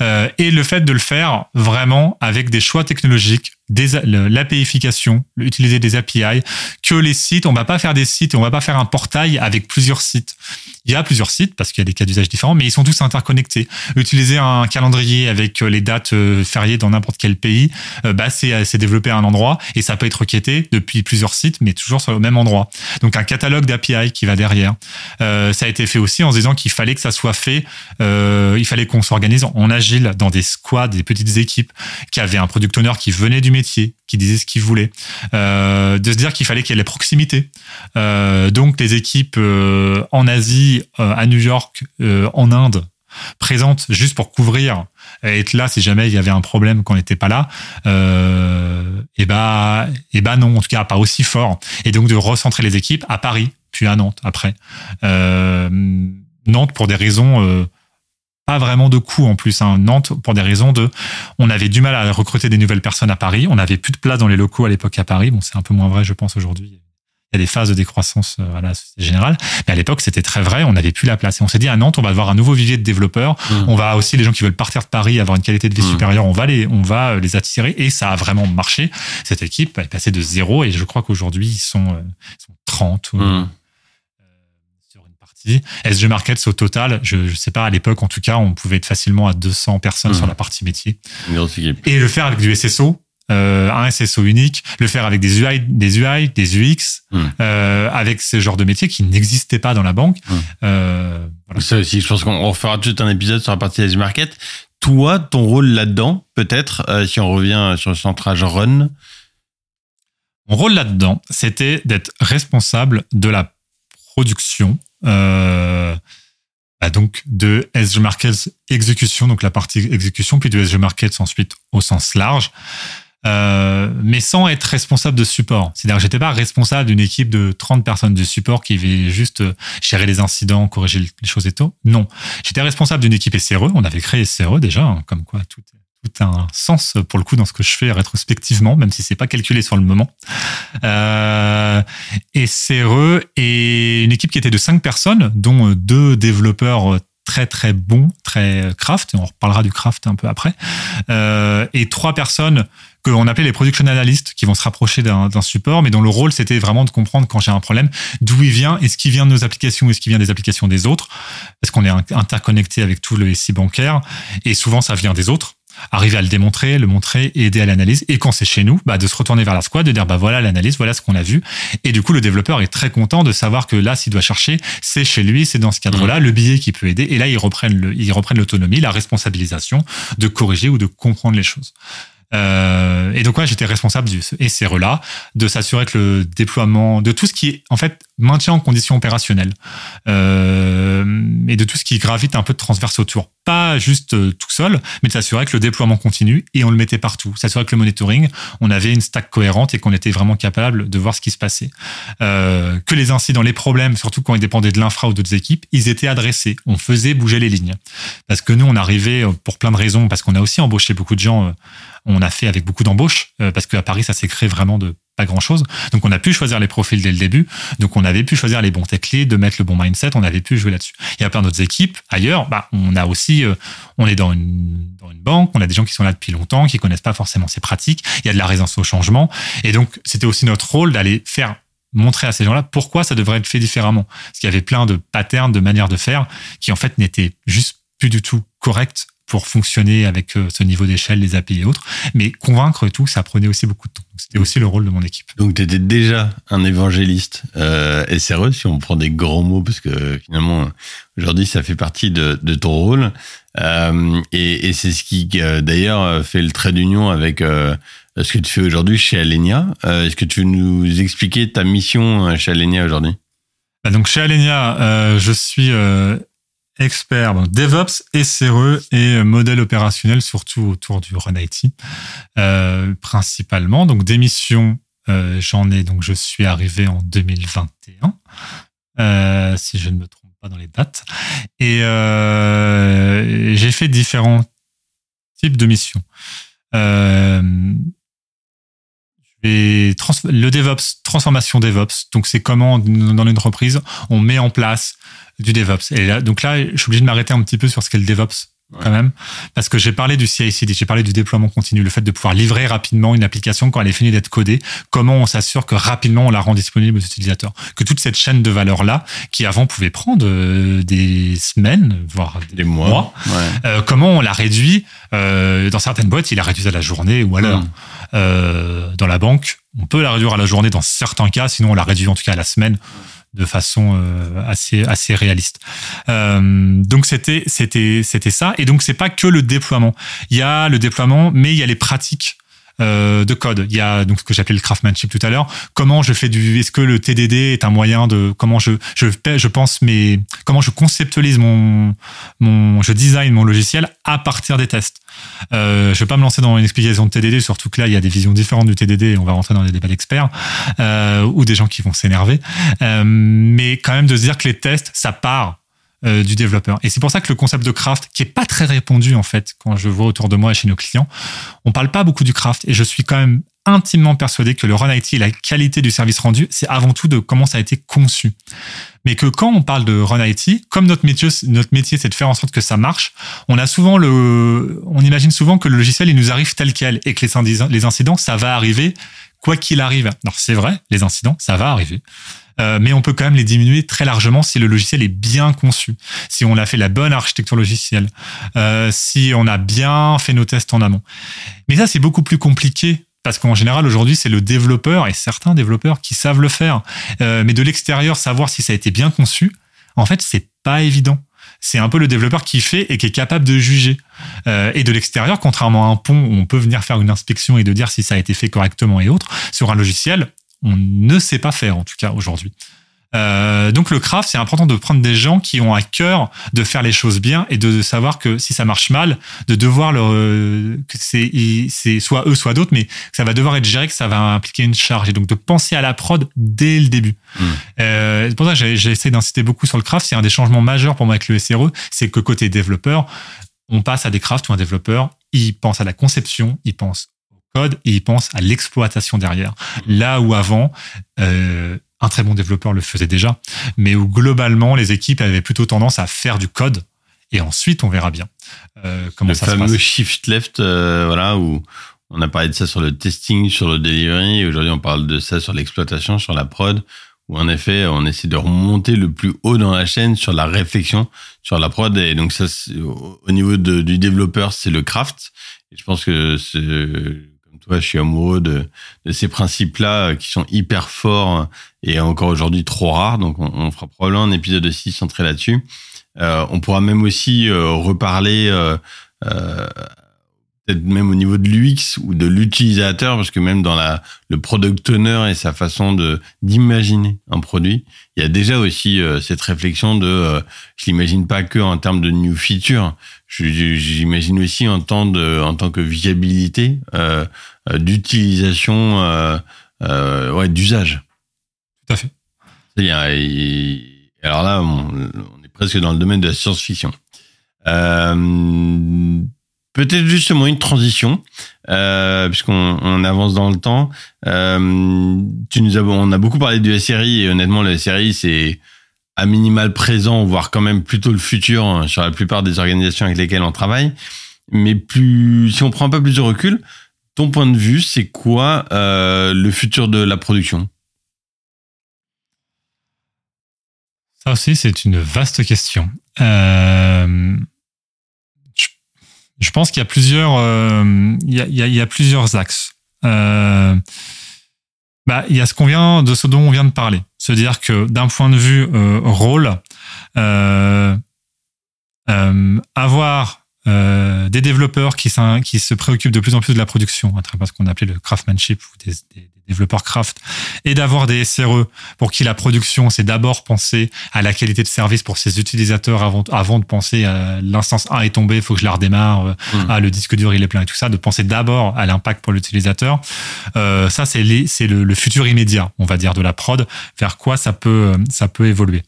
euh, et le fait de le faire vraiment avec des choix technologiques, l'APIification, utiliser des API, que les sites, on va pas faire des sites et on va pas faire un portail avec plusieurs sites. Il y a plusieurs sites parce qu'il y a des cas d'usage différents, mais ils sont tous interconnectés. Utiliser un calendrier avec les dates fériées dans n'importe quel pays, bah c'est développé à un endroit et ça peut être requêté depuis plusieurs sites, mais toujours sur le même endroit. Donc un catalogue d'API qui va derrière euh, ça a été fait aussi en se disant qu'il fallait que ça soit fait, euh, il fallait qu'on s'organise en agile dans des squads, des petites équipes, qui avaient un product owner qui venait du qui disait ce qu'il voulait, euh, de se dire qu'il fallait qu'il y ait la proximité. donc les équipes en Asie, à New York, en Inde, présentes juste pour couvrir et être là si jamais il y avait un problème qu'on n'était pas là et bah et bah non en tout cas pas aussi fort et donc de recentrer les équipes à Paris puis à Nantes après. Euh, Nantes pour des raisons euh, pas vraiment de coût en plus. Hein. Nantes pour des raisons de, on avait du mal à recruter des nouvelles personnes à Paris. On n'avait plus de place dans les locaux à l'époque à Paris. Bon, c'est un peu moins vrai, je pense aujourd'hui. Il y a des phases de décroissance euh, à la société générale, mais à l'époque c'était très vrai. On n'avait plus la place et on s'est dit à Nantes, on va avoir un nouveau vivier de développeurs. Mmh. On va aussi les gens qui veulent partir de Paris, avoir une qualité de vie mmh. supérieure. On va les, on va les attirer et ça a vraiment marché. Cette équipe est passée de zéro et je crois qu'aujourd'hui ils sont, 30. SG Markets, au total, je ne sais pas, à l'époque, en tout cas, on pouvait être facilement à 200 personnes sur hmm. la partie métier. Et le faire avec du SSO, euh, un SSO unique, le faire avec des UI, des UI, des UX, hmm. euh, avec ce genre de métier qui n'existait pas dans la banque. Euh, Ça aussi, je pense qu'on refera tout un épisode sur la partie SG Market. Toi, ton rôle là-dedans, peut-être, si on revient sur le centrage run? Mon rôle là-dedans, c'était d'être responsable de la production bah donc de SG Markets exécution, donc la partie exécution, puis de SG Markets ensuite au sens large, euh, mais sans être responsable de support. C'est-à-dire que j'étais pas responsable d'une équipe de 30 personnes de support qui avait juste gérer les incidents, corriger les choses et tout. Non, j'étais responsable d'une équipe SRE. On avait créé SRE déjà, hein, comme quoi tout un sens pour le coup dans ce que je fais rétrospectivement, même si c'est pas calculé sur le moment. Euh, et CRE est une équipe qui était de cinq personnes, dont deux développeurs très très bons, très craft, et on reparlera du craft un peu après, euh, et trois personnes qu'on appelait les production analysts qui vont se rapprocher d'un support, mais dont le rôle c'était vraiment de comprendre quand j'ai un problème d'où il vient, est-ce qu'il vient de nos applications, est-ce qu'il vient des applications des autres, parce qu'on est interconnecté avec tout le SI bancaire, et souvent ça vient des autres arriver à le démontrer, le montrer, aider à l'analyse. Et quand c'est chez nous, bah, de se retourner vers la squad, de dire bah voilà l'analyse, voilà ce qu'on a vu. Et du coup, le développeur est très content de savoir que là, s'il doit chercher, c'est chez lui, c'est dans ce cadre-là, mmh. le billet qui peut aider. Et là, ils reprennent le, ils reprennent l'autonomie, la responsabilisation de corriger ou de comprendre les choses. Euh, et donc, ouais, j'étais responsable du SRE-là, de s'assurer que le déploiement, de tout ce qui est, en fait, maintien en condition opérationnelle, euh, et de tout ce qui gravite un peu de transverse autour. Pas juste euh, tout seul, mais de s'assurer que le déploiement continue et on le mettait partout. S'assurer que le monitoring, on avait une stack cohérente et qu'on était vraiment capable de voir ce qui se passait. Euh, que les incidents, les problèmes, surtout quand ils dépendaient de l'infra ou d'autres équipes, ils étaient adressés. On faisait bouger les lignes. Parce que nous, on arrivait pour plein de raisons, parce qu'on a aussi embauché beaucoup de gens. On a fait avec beaucoup d'embauches, parce qu'à Paris, ça s'est créé vraiment de pas grand chose. Donc on a pu choisir les profils dès le début. Donc on avait pu choisir les bons tech leads, de mettre le bon mindset. On avait pu jouer là-dessus. Il y a plein d'autres équipes ailleurs. Bah, on a aussi, euh, on est dans une, dans une banque. On a des gens qui sont là depuis longtemps, qui connaissent pas forcément ces pratiques. Il y a de la résistance au changement. Et donc c'était aussi notre rôle d'aller faire montrer à ces gens-là pourquoi ça devrait être fait différemment. Parce qu'il y avait plein de patterns, de manières de faire qui en fait n'étaient juste plus du tout correctes pour fonctionner avec euh, ce niveau d'échelle, les API et autres. Mais convaincre et tout, ça prenait aussi beaucoup de temps. C'était aussi le rôle de mon équipe. Donc, tu étais déjà un évangéliste euh, SRE, si on prend des grands mots, parce que finalement, aujourd'hui, ça fait partie de, de ton rôle. Euh, et, et c'est ce qui, euh, d'ailleurs, fait le trait d'union avec euh, ce que tu fais aujourd'hui chez Alenia. Est-ce que tu veux nous expliquer ta mission chez Alenia aujourd'hui? Bah, donc chez Alenia, je suis expert DevOps, SRE et modèle opérationnel, surtout autour du Run IT, euh, principalement. Donc des missions, euh, j'en ai, donc je suis arrivé en 2021, euh, si je ne me trompe pas dans les dates. Et j'ai fait différents types de missions. Le DevOps, transformation DevOps. Donc, c'est comment, dans une entreprise, on met en place du DevOps. Et là, donc là, je suis obligé de m'arrêter un petit peu sur ce qu'est le DevOps quand même, parce que j'ai parlé du CI/CD, j'ai parlé du déploiement continu, le fait de pouvoir livrer rapidement une application quand elle est finie d'être codée. Comment on s'assure que rapidement on la rend disponible aux utilisateurs, que toute cette chaîne de valeur là, qui avant pouvait prendre euh, des semaines, voire des, mois, euh, comment on la réduit euh, dans certaines boîtes, il la réduit à la journée ou à l'heure. Hmm. dans la banque, on peut la réduire à la journée dans certains cas, sinon on la réduit en tout cas à la semaine de façon euh, assez réaliste. Euh, donc c'était ça et donc c'est pas que le déploiement. Il y a le déploiement, mais il y a les pratiques euh, de code. Il y a donc ce que j'appelais le craftsmanship tout à l'heure. Comment je fais du, est-ce que le TDD est un moyen de, comment je, je, je pense mais comment je conceptualise mon, mon, je design mon logiciel à partir des tests. Euh, je vais pas me lancer dans une explication de TDD, surtout que là il y a des visions différentes du TDD et on va rentrer dans des débats d'experts euh, ou des gens qui vont s'énerver. Euh, mais quand même de se dire que les tests, ça part euh, du développeur. Et c'est pour ça que le concept de craft, qui est pas très répandu en fait quand je vois autour de moi et chez nos clients, on parle pas beaucoup du craft. Et je suis quand même intimement persuadé que le run IT et la qualité du service rendu, c'est avant tout de comment ça a été conçu. Mais que quand on parle de run IT, comme notre métier, notre métier, c'est de faire en sorte que ça marche, on a souvent le, on imagine souvent que le logiciel, il nous arrive tel quel et que les, les incidents, ça va arriver quoi qu'il arrive. Alors c'est vrai, les incidents, ça va arriver. Euh, mais on peut quand même les diminuer très largement si le logiciel est bien conçu, si on a fait la bonne architecture logicielle, euh, si on a bien fait nos tests en amont. Mais ça, c'est beaucoup plus compliqué parce qu'en général aujourd'hui c'est le développeur et certains développeurs qui savent le faire, euh, mais de l'extérieur savoir si ça a été bien conçu, en fait c'est pas évident. C'est un peu le développeur qui fait et qui est capable de juger. Euh, et de l'extérieur, contrairement à un pont où on peut venir faire une inspection et de dire si ça a été fait correctement et autres, sur un logiciel, on ne sait pas faire en tout cas aujourd'hui. Euh, donc le craft, c'est important de prendre des gens qui ont à cœur de faire les choses bien et de savoir que si ça marche mal, de devoir le, que c'est, soit eux, soit d'autres, mais ça va devoir être géré, que ça va impliquer une charge et donc de penser à la prod dès le début. Hmm. Euh, c'est pour ça que j'ai, essayé d'insister beaucoup sur le craft. C'est un des changements majeurs pour moi avec le SRE, c'est que côté développeur, on passe à des crafts ou un développeur, il pense à la conception, il pense code et il pense à l'exploitation derrière. Là où avant, euh, un très bon développeur le faisait déjà, mais où globalement les équipes avaient plutôt tendance à faire du code et ensuite on verra bien euh, comment le ça fameux se passe. shift left, euh, voilà, où on a parlé de ça sur le testing, sur le delivery, et aujourd'hui on parle de ça sur l'exploitation, sur la prod, où en effet on essaie de remonter le plus haut dans la chaîne sur la réflexion, sur la prod, et donc ça, au au niveau de- du développeur, c'est le craft, et je pense que c'est, je suis amoureux de, de ces principes-là euh, qui sont hyper forts et encore aujourd'hui trop rares, donc on, fera probablement un épisode aussi centré là-dessus. Euh, on pourra même aussi euh, reparler euh, euh, peut-être même au niveau de l'UX ou de l'utilisateur, parce que même dans la, le product owner et sa façon de d'imaginer un produit, il y a déjà aussi euh, cette réflexion de, euh, je l'imagine pas que en termes de new feature, j'imagine aussi en tant de, en tant que viabilité euh, euh, d'utilisation, euh, euh, ouais, d'usage. Tout à fait. A- et- alors là, on, on est presque dans le domaine de la science-fiction. Euh, Peut-être justement une transition, euh, puisqu'on on avance dans le temps. Euh, tu nous as, on a beaucoup parlé du SRI et honnêtement, le SRI c'est à minimal présent, voire quand même plutôt le futur hein, sur la plupart des organisations avec lesquelles on travaille. Mais plus, si on prend un peu plus de recul, ton point de vue, c'est quoi euh, le futur de la production? Ça aussi, c'est une vaste question. Euh, je, pense qu'il y a plusieurs, euh, il y, a, plusieurs axes. Bah, il y a ce qu'on vient de ce dont on vient de parler, se dire que d'un point de vue rôle, avoir euh, des développeurs qui, qui se préoccupent de plus en plus de la production, à travers ce qu'on appelait le craftsmanship ou des, développeurs craft, et d'avoir des SRE pour qui la production, c'est d'abord penser à la qualité de service pour ses utilisateurs avant, avant de penser à l'instance 1 est tombée, il faut que je la redémarre, euh, Mm. ah, le disque dur il est plein et tout ça, de penser d'abord à l'impact pour l'utilisateur. Euh, ça, c'est le, le futur immédiat, on va dire, de la prod, vers quoi ça peut, ça peut évoluer.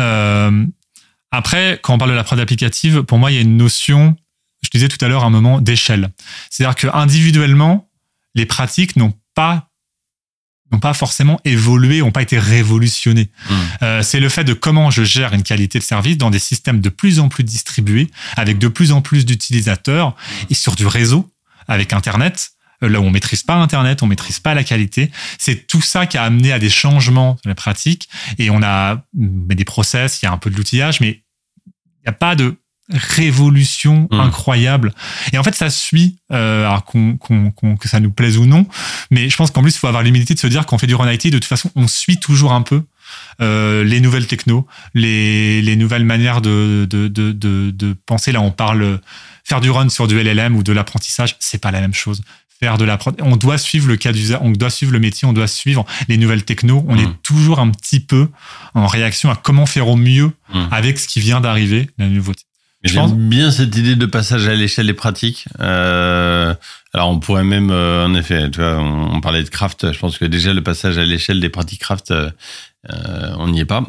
Euh, après, quand on parle de la prod applicative, pour moi, il y a une notion, je disais tout à l'heure, un moment d'échelle. C'est-à-dire que individuellement, les pratiques n'ont pas n'ont pas forcément évolué, n'ont pas été révolutionnées. Mm. Euh, c'est le fait de comment je gère une qualité de service dans des systèmes de plus en plus distribués, avec de plus en plus d'utilisateurs et sur du réseau, avec Internet. Euh, Là où on maîtrise pas Internet, on maîtrise pas la qualité. C'est tout ça qui a amené à des changements dans les pratiques. Et on a mais des process, il y a un peu de l'outillage, mais il n'y a pas de révolution Mm. incroyable. Et en fait, ça suit, euh, alors qu'on, qu'on- qu'on- que ça nous plaise ou non. Mais je pense qu'en plus, il faut avoir l'humilité de se dire qu'on fait du run IT, de toute façon, on suit toujours un peu euh, les nouvelles techno, les, les nouvelles manières de, de, de, de, de penser. Là, on parle faire du run sur du LLM ou de l'apprentissage, c'est pas la même chose. Faire de la prod- on doit suivre le cas d'usage, on doit suivre le métier, on doit suivre les nouvelles techno. On Mm. est toujours un petit peu en réaction à comment faire au mieux Mm. avec ce qui vient d'arriver, la nouveauté. Je J'aime pense- bien cette idée de passage à l'échelle des pratiques. Euh, alors on pourrait même, euh, en effet, tu vois, on, on parlait de craft. Je pense que déjà le passage à l'échelle des pratiques craft, euh, on n'y est pas.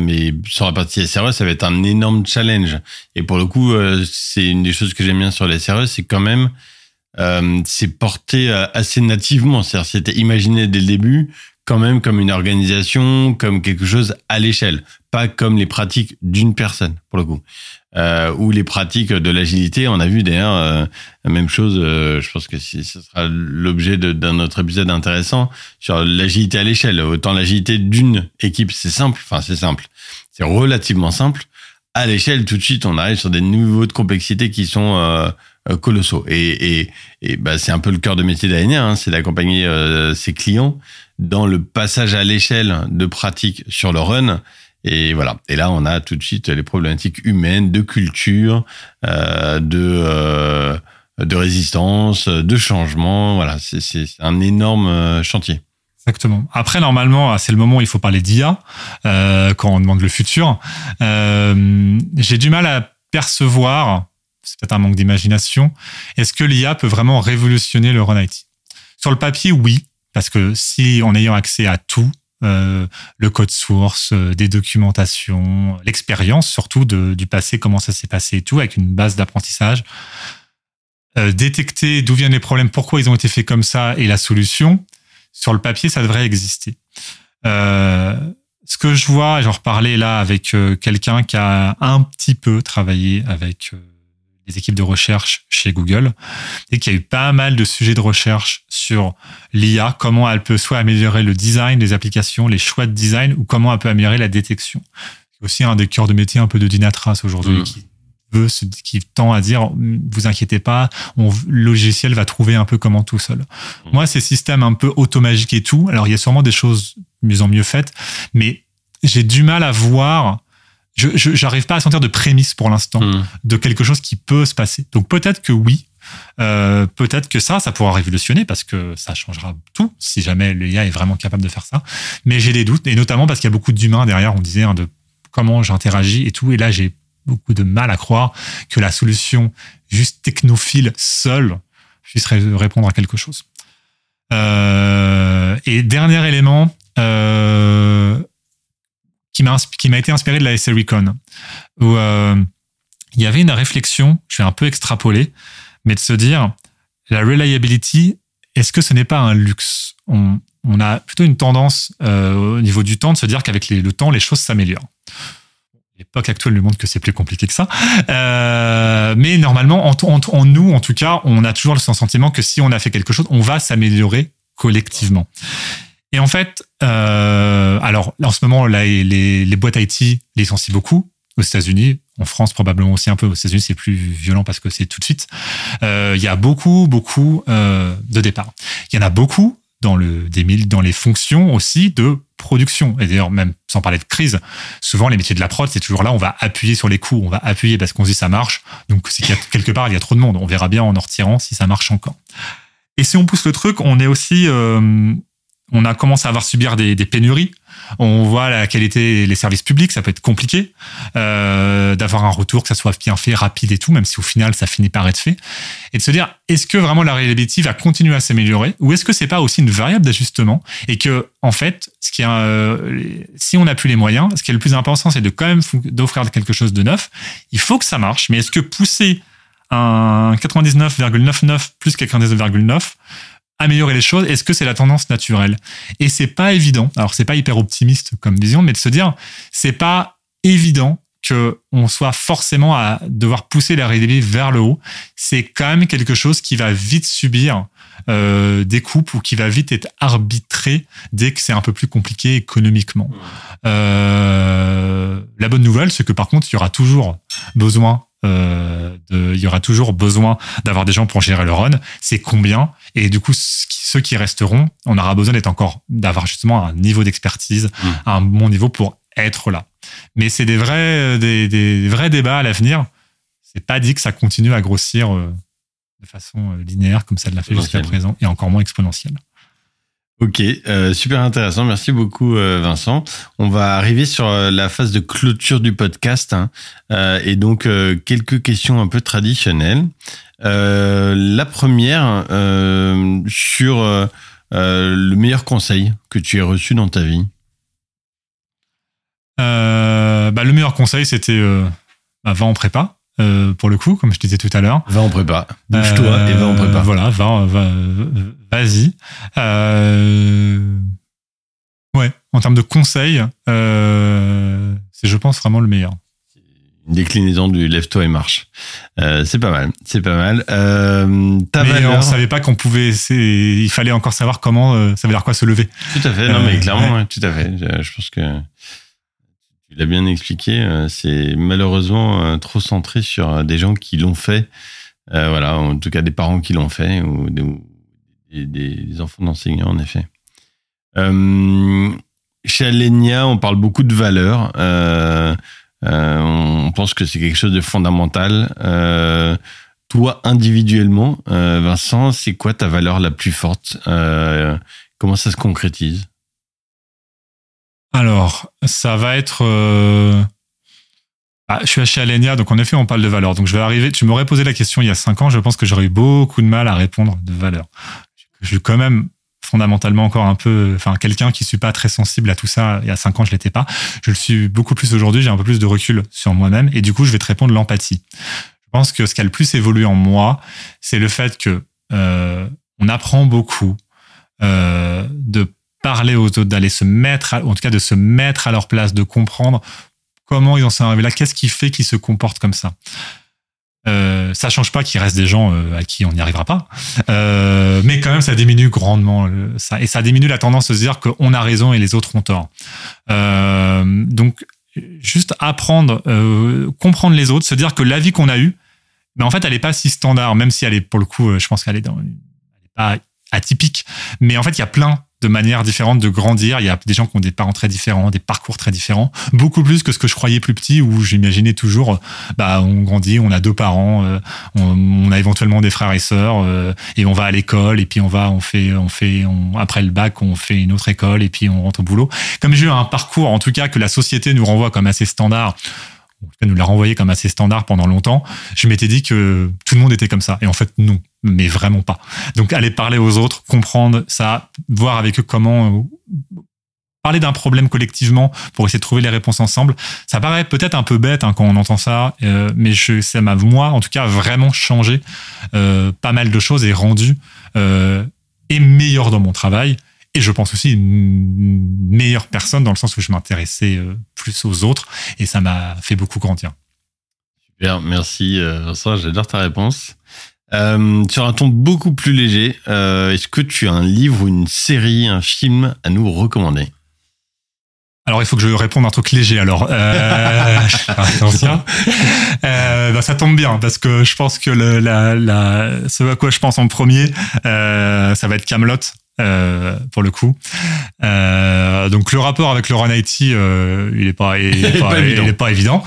Mais sur la partie SRE, ça va être un énorme challenge. Et pour le coup, c'est une des choses que j'aime bien sur les SRE, c'est quand même euh, c'est porté euh, assez nativement. C'est-à-dire, c'était imaginé dès le début quand même comme une organisation, comme quelque chose à l'échelle, pas comme les pratiques d'une personne, pour le coup. Euh, ou les pratiques de l'agilité, on a vu d'ailleurs la même chose, je pense que ce sera l'objet d'un autre épisode intéressant sur l'agilité à l'échelle. Autant l'agilité d'une équipe, c'est simple, enfin c'est simple, c'est relativement simple. À l'échelle, tout de suite, on arrive sur des niveaux de complexité qui sont euh, euh, colossaux. Et, et, et bah, c'est un peu le cœur de métier d'Aenia, hein, c'est d'accompagner euh, ses clients dans le passage à l'échelle de pratique sur le run. Et voilà. Et là, on a tout de suite les problématiques humaines, de culture, euh, de euh, de résistance, de changement. Voilà, c'est c'est un énorme euh, chantier. Exactement. Après, normalement, c'est le moment où il faut parler d'IA euh, quand on demande le futur. Euh, J'ai du mal à percevoir, c'est peut-être un manque d'imagination, est-ce que l'IA peut vraiment révolutionner le run IT Sur le papier, oui, parce que si en ayant accès à tout, euh, le code source, euh, des documentations, l'expérience surtout de, du passé, comment ça s'est passé et tout, avec une base d'apprentissage, euh, détecter d'où viennent les problèmes, pourquoi ils ont été faits comme ça et la solution, sur le papier, ça devrait exister. Euh, ce que je vois, j'en reparlais là avec euh, quelqu'un qui a un petit peu travaillé avec euh, les équipes de recherche chez Google et qui a eu pas mal de sujets de recherche sur l'IA, comment elle peut soit améliorer le design des applications, les choix de design ou comment elle peut améliorer la détection. C'est aussi un des cœurs de métier un peu de Dynatrace aujourd'hui Mm. qui veut, qui tend à dire, vous inquiétez pas, on, le logiciel va trouver un peu comment tout seul. Mm. Moi, ces systèmes un peu automagiques et tout, alors il y a sûrement des choses mieux en mieux faites, mais j'ai du mal à voir je j'arrive pas à sentir de prémisse pour l'instant Hmm. de quelque chose qui peut se passer. Donc peut-être que oui, euh, peut-être que ça, ça pourra révolutionner parce que ça changera tout si jamais l'IA est vraiment capable de faire ça. Mais j'ai des doutes et notamment parce qu'il y a beaucoup d'humains derrière. On disait hein, de comment j'interagis et tout. Et là, j'ai beaucoup de mal à croire que la solution juste technophile seule puisse ré- répondre à quelque chose. Euh, et dernier élément. Euh, qui m'a été inspiré de la Recon où euh, il y avait une réflexion, je vais un peu extrapoler, mais de se dire la reliability, est-ce que ce n'est pas un luxe? On, a plutôt une tendance au niveau du temps de se dire qu'avec le temps, les choses s'améliorent. L'époque actuelle nous montre que c'est plus compliqué que ça. Euh, mais normalement, en, en- en nous, en tout cas, on a toujours le sentiment que si on a fait quelque chose, on va s'améliorer collectivement. Et en fait, euh, alors en ce moment, là, les, les boîtes IT licencient beaucoup aux États-Unis. En France, probablement aussi un peu. Aux États-Unis, c'est plus violent parce que c'est tout de suite. Euh, Il y a beaucoup, beaucoup euh, de départs. Il y en a beaucoup dans, le, des, mille- dans les fonctions aussi de production. Et d'ailleurs, même sans parler de crise, souvent les métiers de la prod, c'est toujours là, on va appuyer sur les coûts, on va appuyer parce qu'on dit ça marche. Donc, quelque part, il y a trop de monde. On verra bien en en retirant si ça marche encore. Et si on pousse le truc, on est aussi, euh, on a commencé à avoir subir des, des pénuries. On voit la qualité, les services publics, ça peut être compliqué euh, d'avoir un retour, que ça soit bien fait, rapide et tout, même si au final ça finit par être fait. Et de se dire, est-ce que vraiment la reliability va continuer à s'améliorer, ou est-ce que c'est pas aussi une variable d'ajustement et que en fait, euh, si on n'a plus les moyens, ce qui est le plus important, c'est de quand même d'offrir quelque chose de neuf. Il faut que ça marche, mais est-ce que pousser un 99,99 plus 99,9 améliorer les choses, est-ce que c'est la tendance naturelle? Et c'est pas évident. Alors c'est pas hyper optimiste comme vision, mais de se dire c'est pas évident que on soit forcément à devoir pousser la réalité vers le haut. C'est quand même quelque chose qui va vite subir euh, des coupes ou qui va vite être arbitré dès que c'est un peu plus compliqué économiquement. Euh, la bonne nouvelle, c'est que par contre, il y aura toujours besoin euh, de, il y aura toujours besoin d'avoir des gens pour gérer le run. C'est combien? Et du coup, ceux qui resteront, on aura besoin d'être encore, d'avoir justement un niveau d'expertise, Mm. un bon niveau pour être là. Mais c'est des vrais, des, des vrais débats à l'avenir. C'est pas dit que ça continue à grossir euh, de façon euh, linéaire comme ça l'a fait jusqu'à présent et encore moins exponentielle. Ok, euh, super intéressant. Merci beaucoup, euh, Vincent. On va arriver sur euh, la phase de clôture du podcast. hein. Et donc, quelques questions un peu traditionnelles. La première, sur le meilleur conseil que tu aies reçu dans ta vie. Bah, le meilleur conseil, c'était bah, va en prépa. Euh, pour le coup, comme je disais tout à l'heure. Va en prépa. Bouge-toi Euh, et va en prépa. Voilà, va, va, vas-y. Euh, ouais, en termes de conseils, euh, c'est, je pense, vraiment le meilleur. Une déclinaison du lève-toi et marche. Euh, c'est pas mal. C'est pas mal. Euh, ta Mais valeur. on savait pas qu'on pouvait. Il fallait encore savoir comment. euh, ça veut dire quoi se lever. Tout à fait, non Euh, mais clairement, ouais. tout à fait. Je, je pense que l'as bien expliqué. euh, C'est malheureusement euh, trop centré sur euh, des gens qui l'ont fait. Voilà, en tout cas des parents qui l'ont fait ou des, enfants d'enseignants en effet. Chez Alenia, on parle beaucoup de valeurs. On pense que c'est quelque chose de fondamental. Toi, individuellement, Vincent, c'est quoi ta valeur la plus forte? Comment ça se concrétise? Alors, ça va être. euh, ah, je suis chez Alenia, donc en effet, on parle de valeur. Donc, je vais arriver. Tu m'aurais posé la question il y a cinq ans, je pense que j'aurais eu beaucoup de mal à répondre de valeur. Je suis quand même fondamentalement encore un peu, enfin, quelqu'un qui suis pas très sensible à tout ça. Il y a cinq ans, je l'étais pas. Je le suis beaucoup plus aujourd'hui. J'ai un peu plus de recul sur moi-même, et du coup, je vais te répondre l'empathie. Je pense que ce qui a le plus évolué en moi, c'est le fait que euh, on apprend beaucoup euh, de parler aux autres, d'aller se mettre, en tout cas de se mettre à leur place, de comprendre comment ils en sont arrivés là, qu'est-ce qui fait qu'ils se comportent comme ça. Euh, ça change pas qu'il reste des gens euh, à qui on n'y arrivera pas, euh, mais quand même ça diminue grandement ça et ça diminue la tendance à se dire qu'on a raison et les autres ont tort. Euh, donc juste apprendre, comprendre les autres, se dire que la vie qu'on a eue, mais en fait elle est pas si standard, même si elle est pour le coup, je pense qu'elle est dans, elle pas atypique, mais en fait il y a plein de manières différentes de grandir. Il y a des gens qui ont des parents très différents, des parcours très différents, beaucoup plus que ce que je croyais plus petit, où j'imaginais toujours, bah, on grandit, on a deux parents, euh, on, a éventuellement des frères et sœurs, euh, et on va à l'école, et puis on va, on fait, on fait, on, après le bac, on fait une autre école, et puis on rentre au boulot. Comme j'ai eu un parcours, en tout cas, que la société nous renvoie comme assez standard, en nous l'a renvoyé comme assez standard pendant longtemps, je m'étais dit que tout le monde était comme ça. Et en fait, non, mais vraiment pas. Donc aller parler aux autres, comprendre ça, voir avec eux comment euh, parler d'un problème collectivement pour essayer de trouver les réponses ensemble. Ça paraît peut-être un peu bête hein, quand on entend ça, euh, mais je, ça m'a moi en tout cas vraiment changé euh, pas mal de choses et rendu et meilleur dans mon travail et je pense aussi une meilleure personne dans le sens où je m'intéressais euh, plus aux autres et ça m'a fait beaucoup grandir. Super, merci euh, Vincent, j'adore ta réponse. Euh, sur un ton beaucoup plus léger, est-ce que tu as un livre une série, un film à nous recommander? Alors il faut que je réponde un truc léger alors. Euh, attention. bah, ça tombe bien parce que je pense que le, la, la, ce à quoi je pense en premier, euh, ça va être Camelot. Euh, pour le coup. Euh, donc le rapport avec le Run IT, euh, il est pas, il est pas, il est pas évident.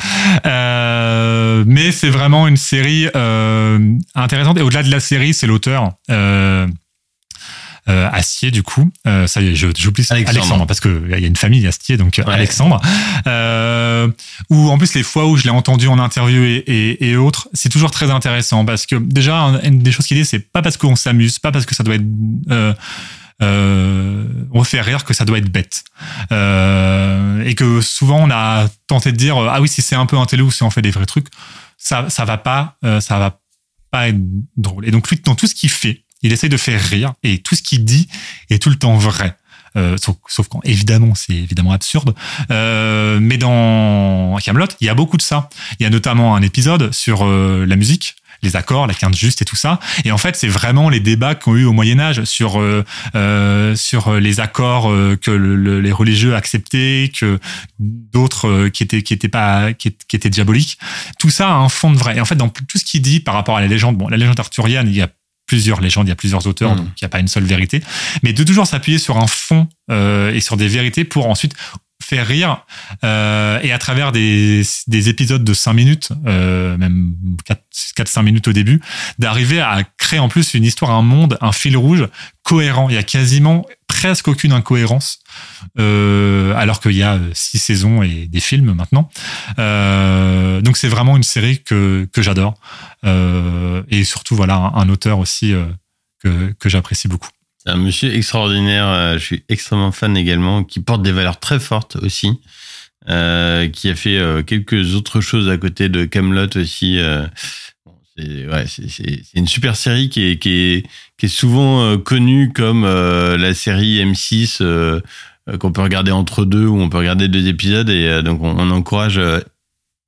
Euh, mais c'est vraiment une série euh, intéressante. Et au-delà de la série, c'est l'auteur. Euh, Astier du coup euh, ça y est j'oublie Alexandre. Alexandre parce que il y a une famille Astier donc Alexandre euh, ou en plus les fois où je l'ai entendu en interview et, et, et autres c'est toujours très intéressant parce que déjà une des choses qu'il dit c'est pas parce qu'on s'amuse pas parce que ça doit être euh, euh, on fait rire que ça doit être bête. Euh, et que souvent on a tenté de dire ah oui si c'est un peu un télé ou si on fait des vrais trucs, ça ça va pas euh, ça va pas être drôle. Et donc lui dans tout ce qu'il fait, il essaye de faire rire et tout ce qu'il dit est tout le temps vrai. Euh, sauf, sauf, quand évidemment c'est évidemment absurde. Euh, mais dans Camelot, il y a beaucoup de ça. Il y a notamment un épisode sur euh, la musique les accords, la quinte juste et tout ça. Et en fait, c'est vraiment les débats qu'on a eu au Moyen Âge sur euh, euh sur les accords euh, que le, les religieux acceptaient, que d'autres euh, qui étaient qui étaient pas qui, étaient diaboliques. Tout ça a un fond de vrai. Et en fait, dans tout ce qu'il dit par rapport à la légende, bon, la légende arthurienne, il y a plusieurs légendes, il y a plusieurs auteurs, mmh. donc il n'y a pas une seule vérité, mais de toujours s'appuyer sur un fond euh, et sur des vérités pour ensuite faire rire euh, et à travers des, des épisodes de 5 minutes, euh, même 4-5 minutes au début, d'arriver à créer en plus une histoire, un monde, un fil rouge cohérent. Il y a quasiment presque aucune incohérence, euh, alors qu'il y a six saisons et des films maintenant. Euh, donc c'est vraiment une série que, que j'adore. Euh, et surtout, voilà, un, un auteur aussi que, que j'apprécie beaucoup. Un monsieur extraordinaire, je suis extrêmement fan également, qui porte des valeurs très fortes aussi, qui a fait quelques autres choses à côté de Camelot aussi. Euh, c'est une super série qui est, souvent euh, connue comme la série M6 qu'on peut regarder entre deux ou on peut regarder deux épisodes et donc on, on encourage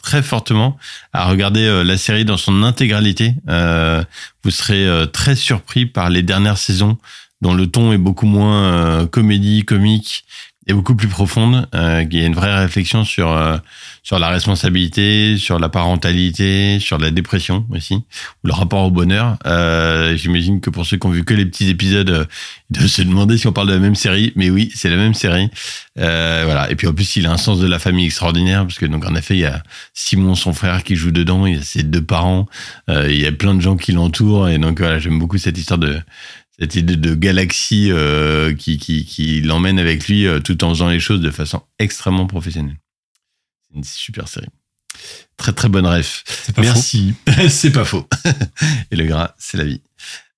très fortement à regarder la série dans son intégralité. Euh, vous serez très surpris par les dernières saisons dont le ton est beaucoup moins euh, comédie, comique et beaucoup plus profonde. Euh, il y a une vraie réflexion sur euh, sur la responsabilité, sur la parentalité, sur la dépression aussi, ou le rapport au bonheur. Euh, J'imagine que pour ceux qui ont vu que les petits épisodes, euh, ils doivent se demander si on parle de la même série. Mais oui, c'est la même série. Euh, voilà. Et puis en plus, il a un sens de la famille extraordinaire parce que donc en effet, il y a Simon, son frère, qui joue dedans. Il y a ses deux parents. il y a plein de gens qui l'entourent. Et donc voilà, j'aime beaucoup cette histoire de cette idée de galaxie euh, qui, qui, qui l'emmène avec lui euh, tout en faisant les choses de façon extrêmement professionnelle. C'est une super série. Très très bonne ref. Merci. c'est pas faux. Et le gras, c'est la vie.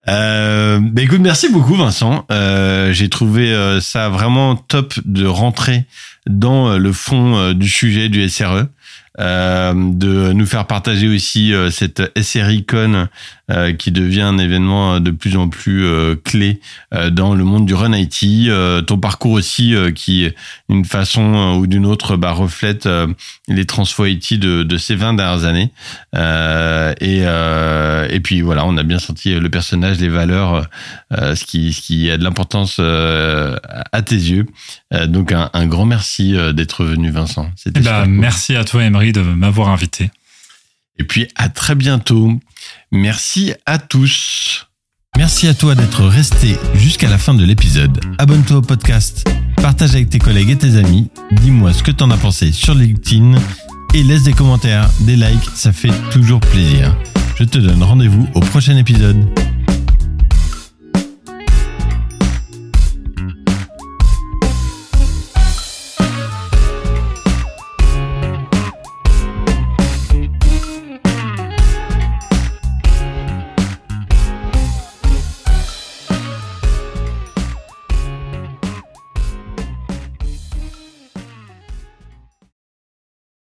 Euh, bah écoute, merci beaucoup Vincent. Euh, J'ai trouvé euh, ça vraiment top de rentrer dans le fond du sujet du SRE. De nous faire partager aussi cette SRI Con qui devient un événement de plus en plus clé dans le monde du Run IT. ton parcours aussi qui, d'une façon ou d'une autre, bah, reflète les transfo IT de, de, ces 20 dernières années. et, et puis voilà, on a bien senti le personnage, les valeurs, ce, qui, ce qui a de l'importance à tes yeux. donc un, un grand merci d'être venu Vincent. Ben, Merci à toi Emery de m'avoir invité. Et puis à très bientôt. Merci à tous. Merci à toi d'être resté jusqu'à la fin de l'épisode. Abonne-toi au podcast, partage avec tes collègues et tes amis, dis-moi ce que t'en as pensé sur LinkedIn et laisse des commentaires, des likes, ça fait toujours plaisir. Je te donne rendez-vous au prochain épisode.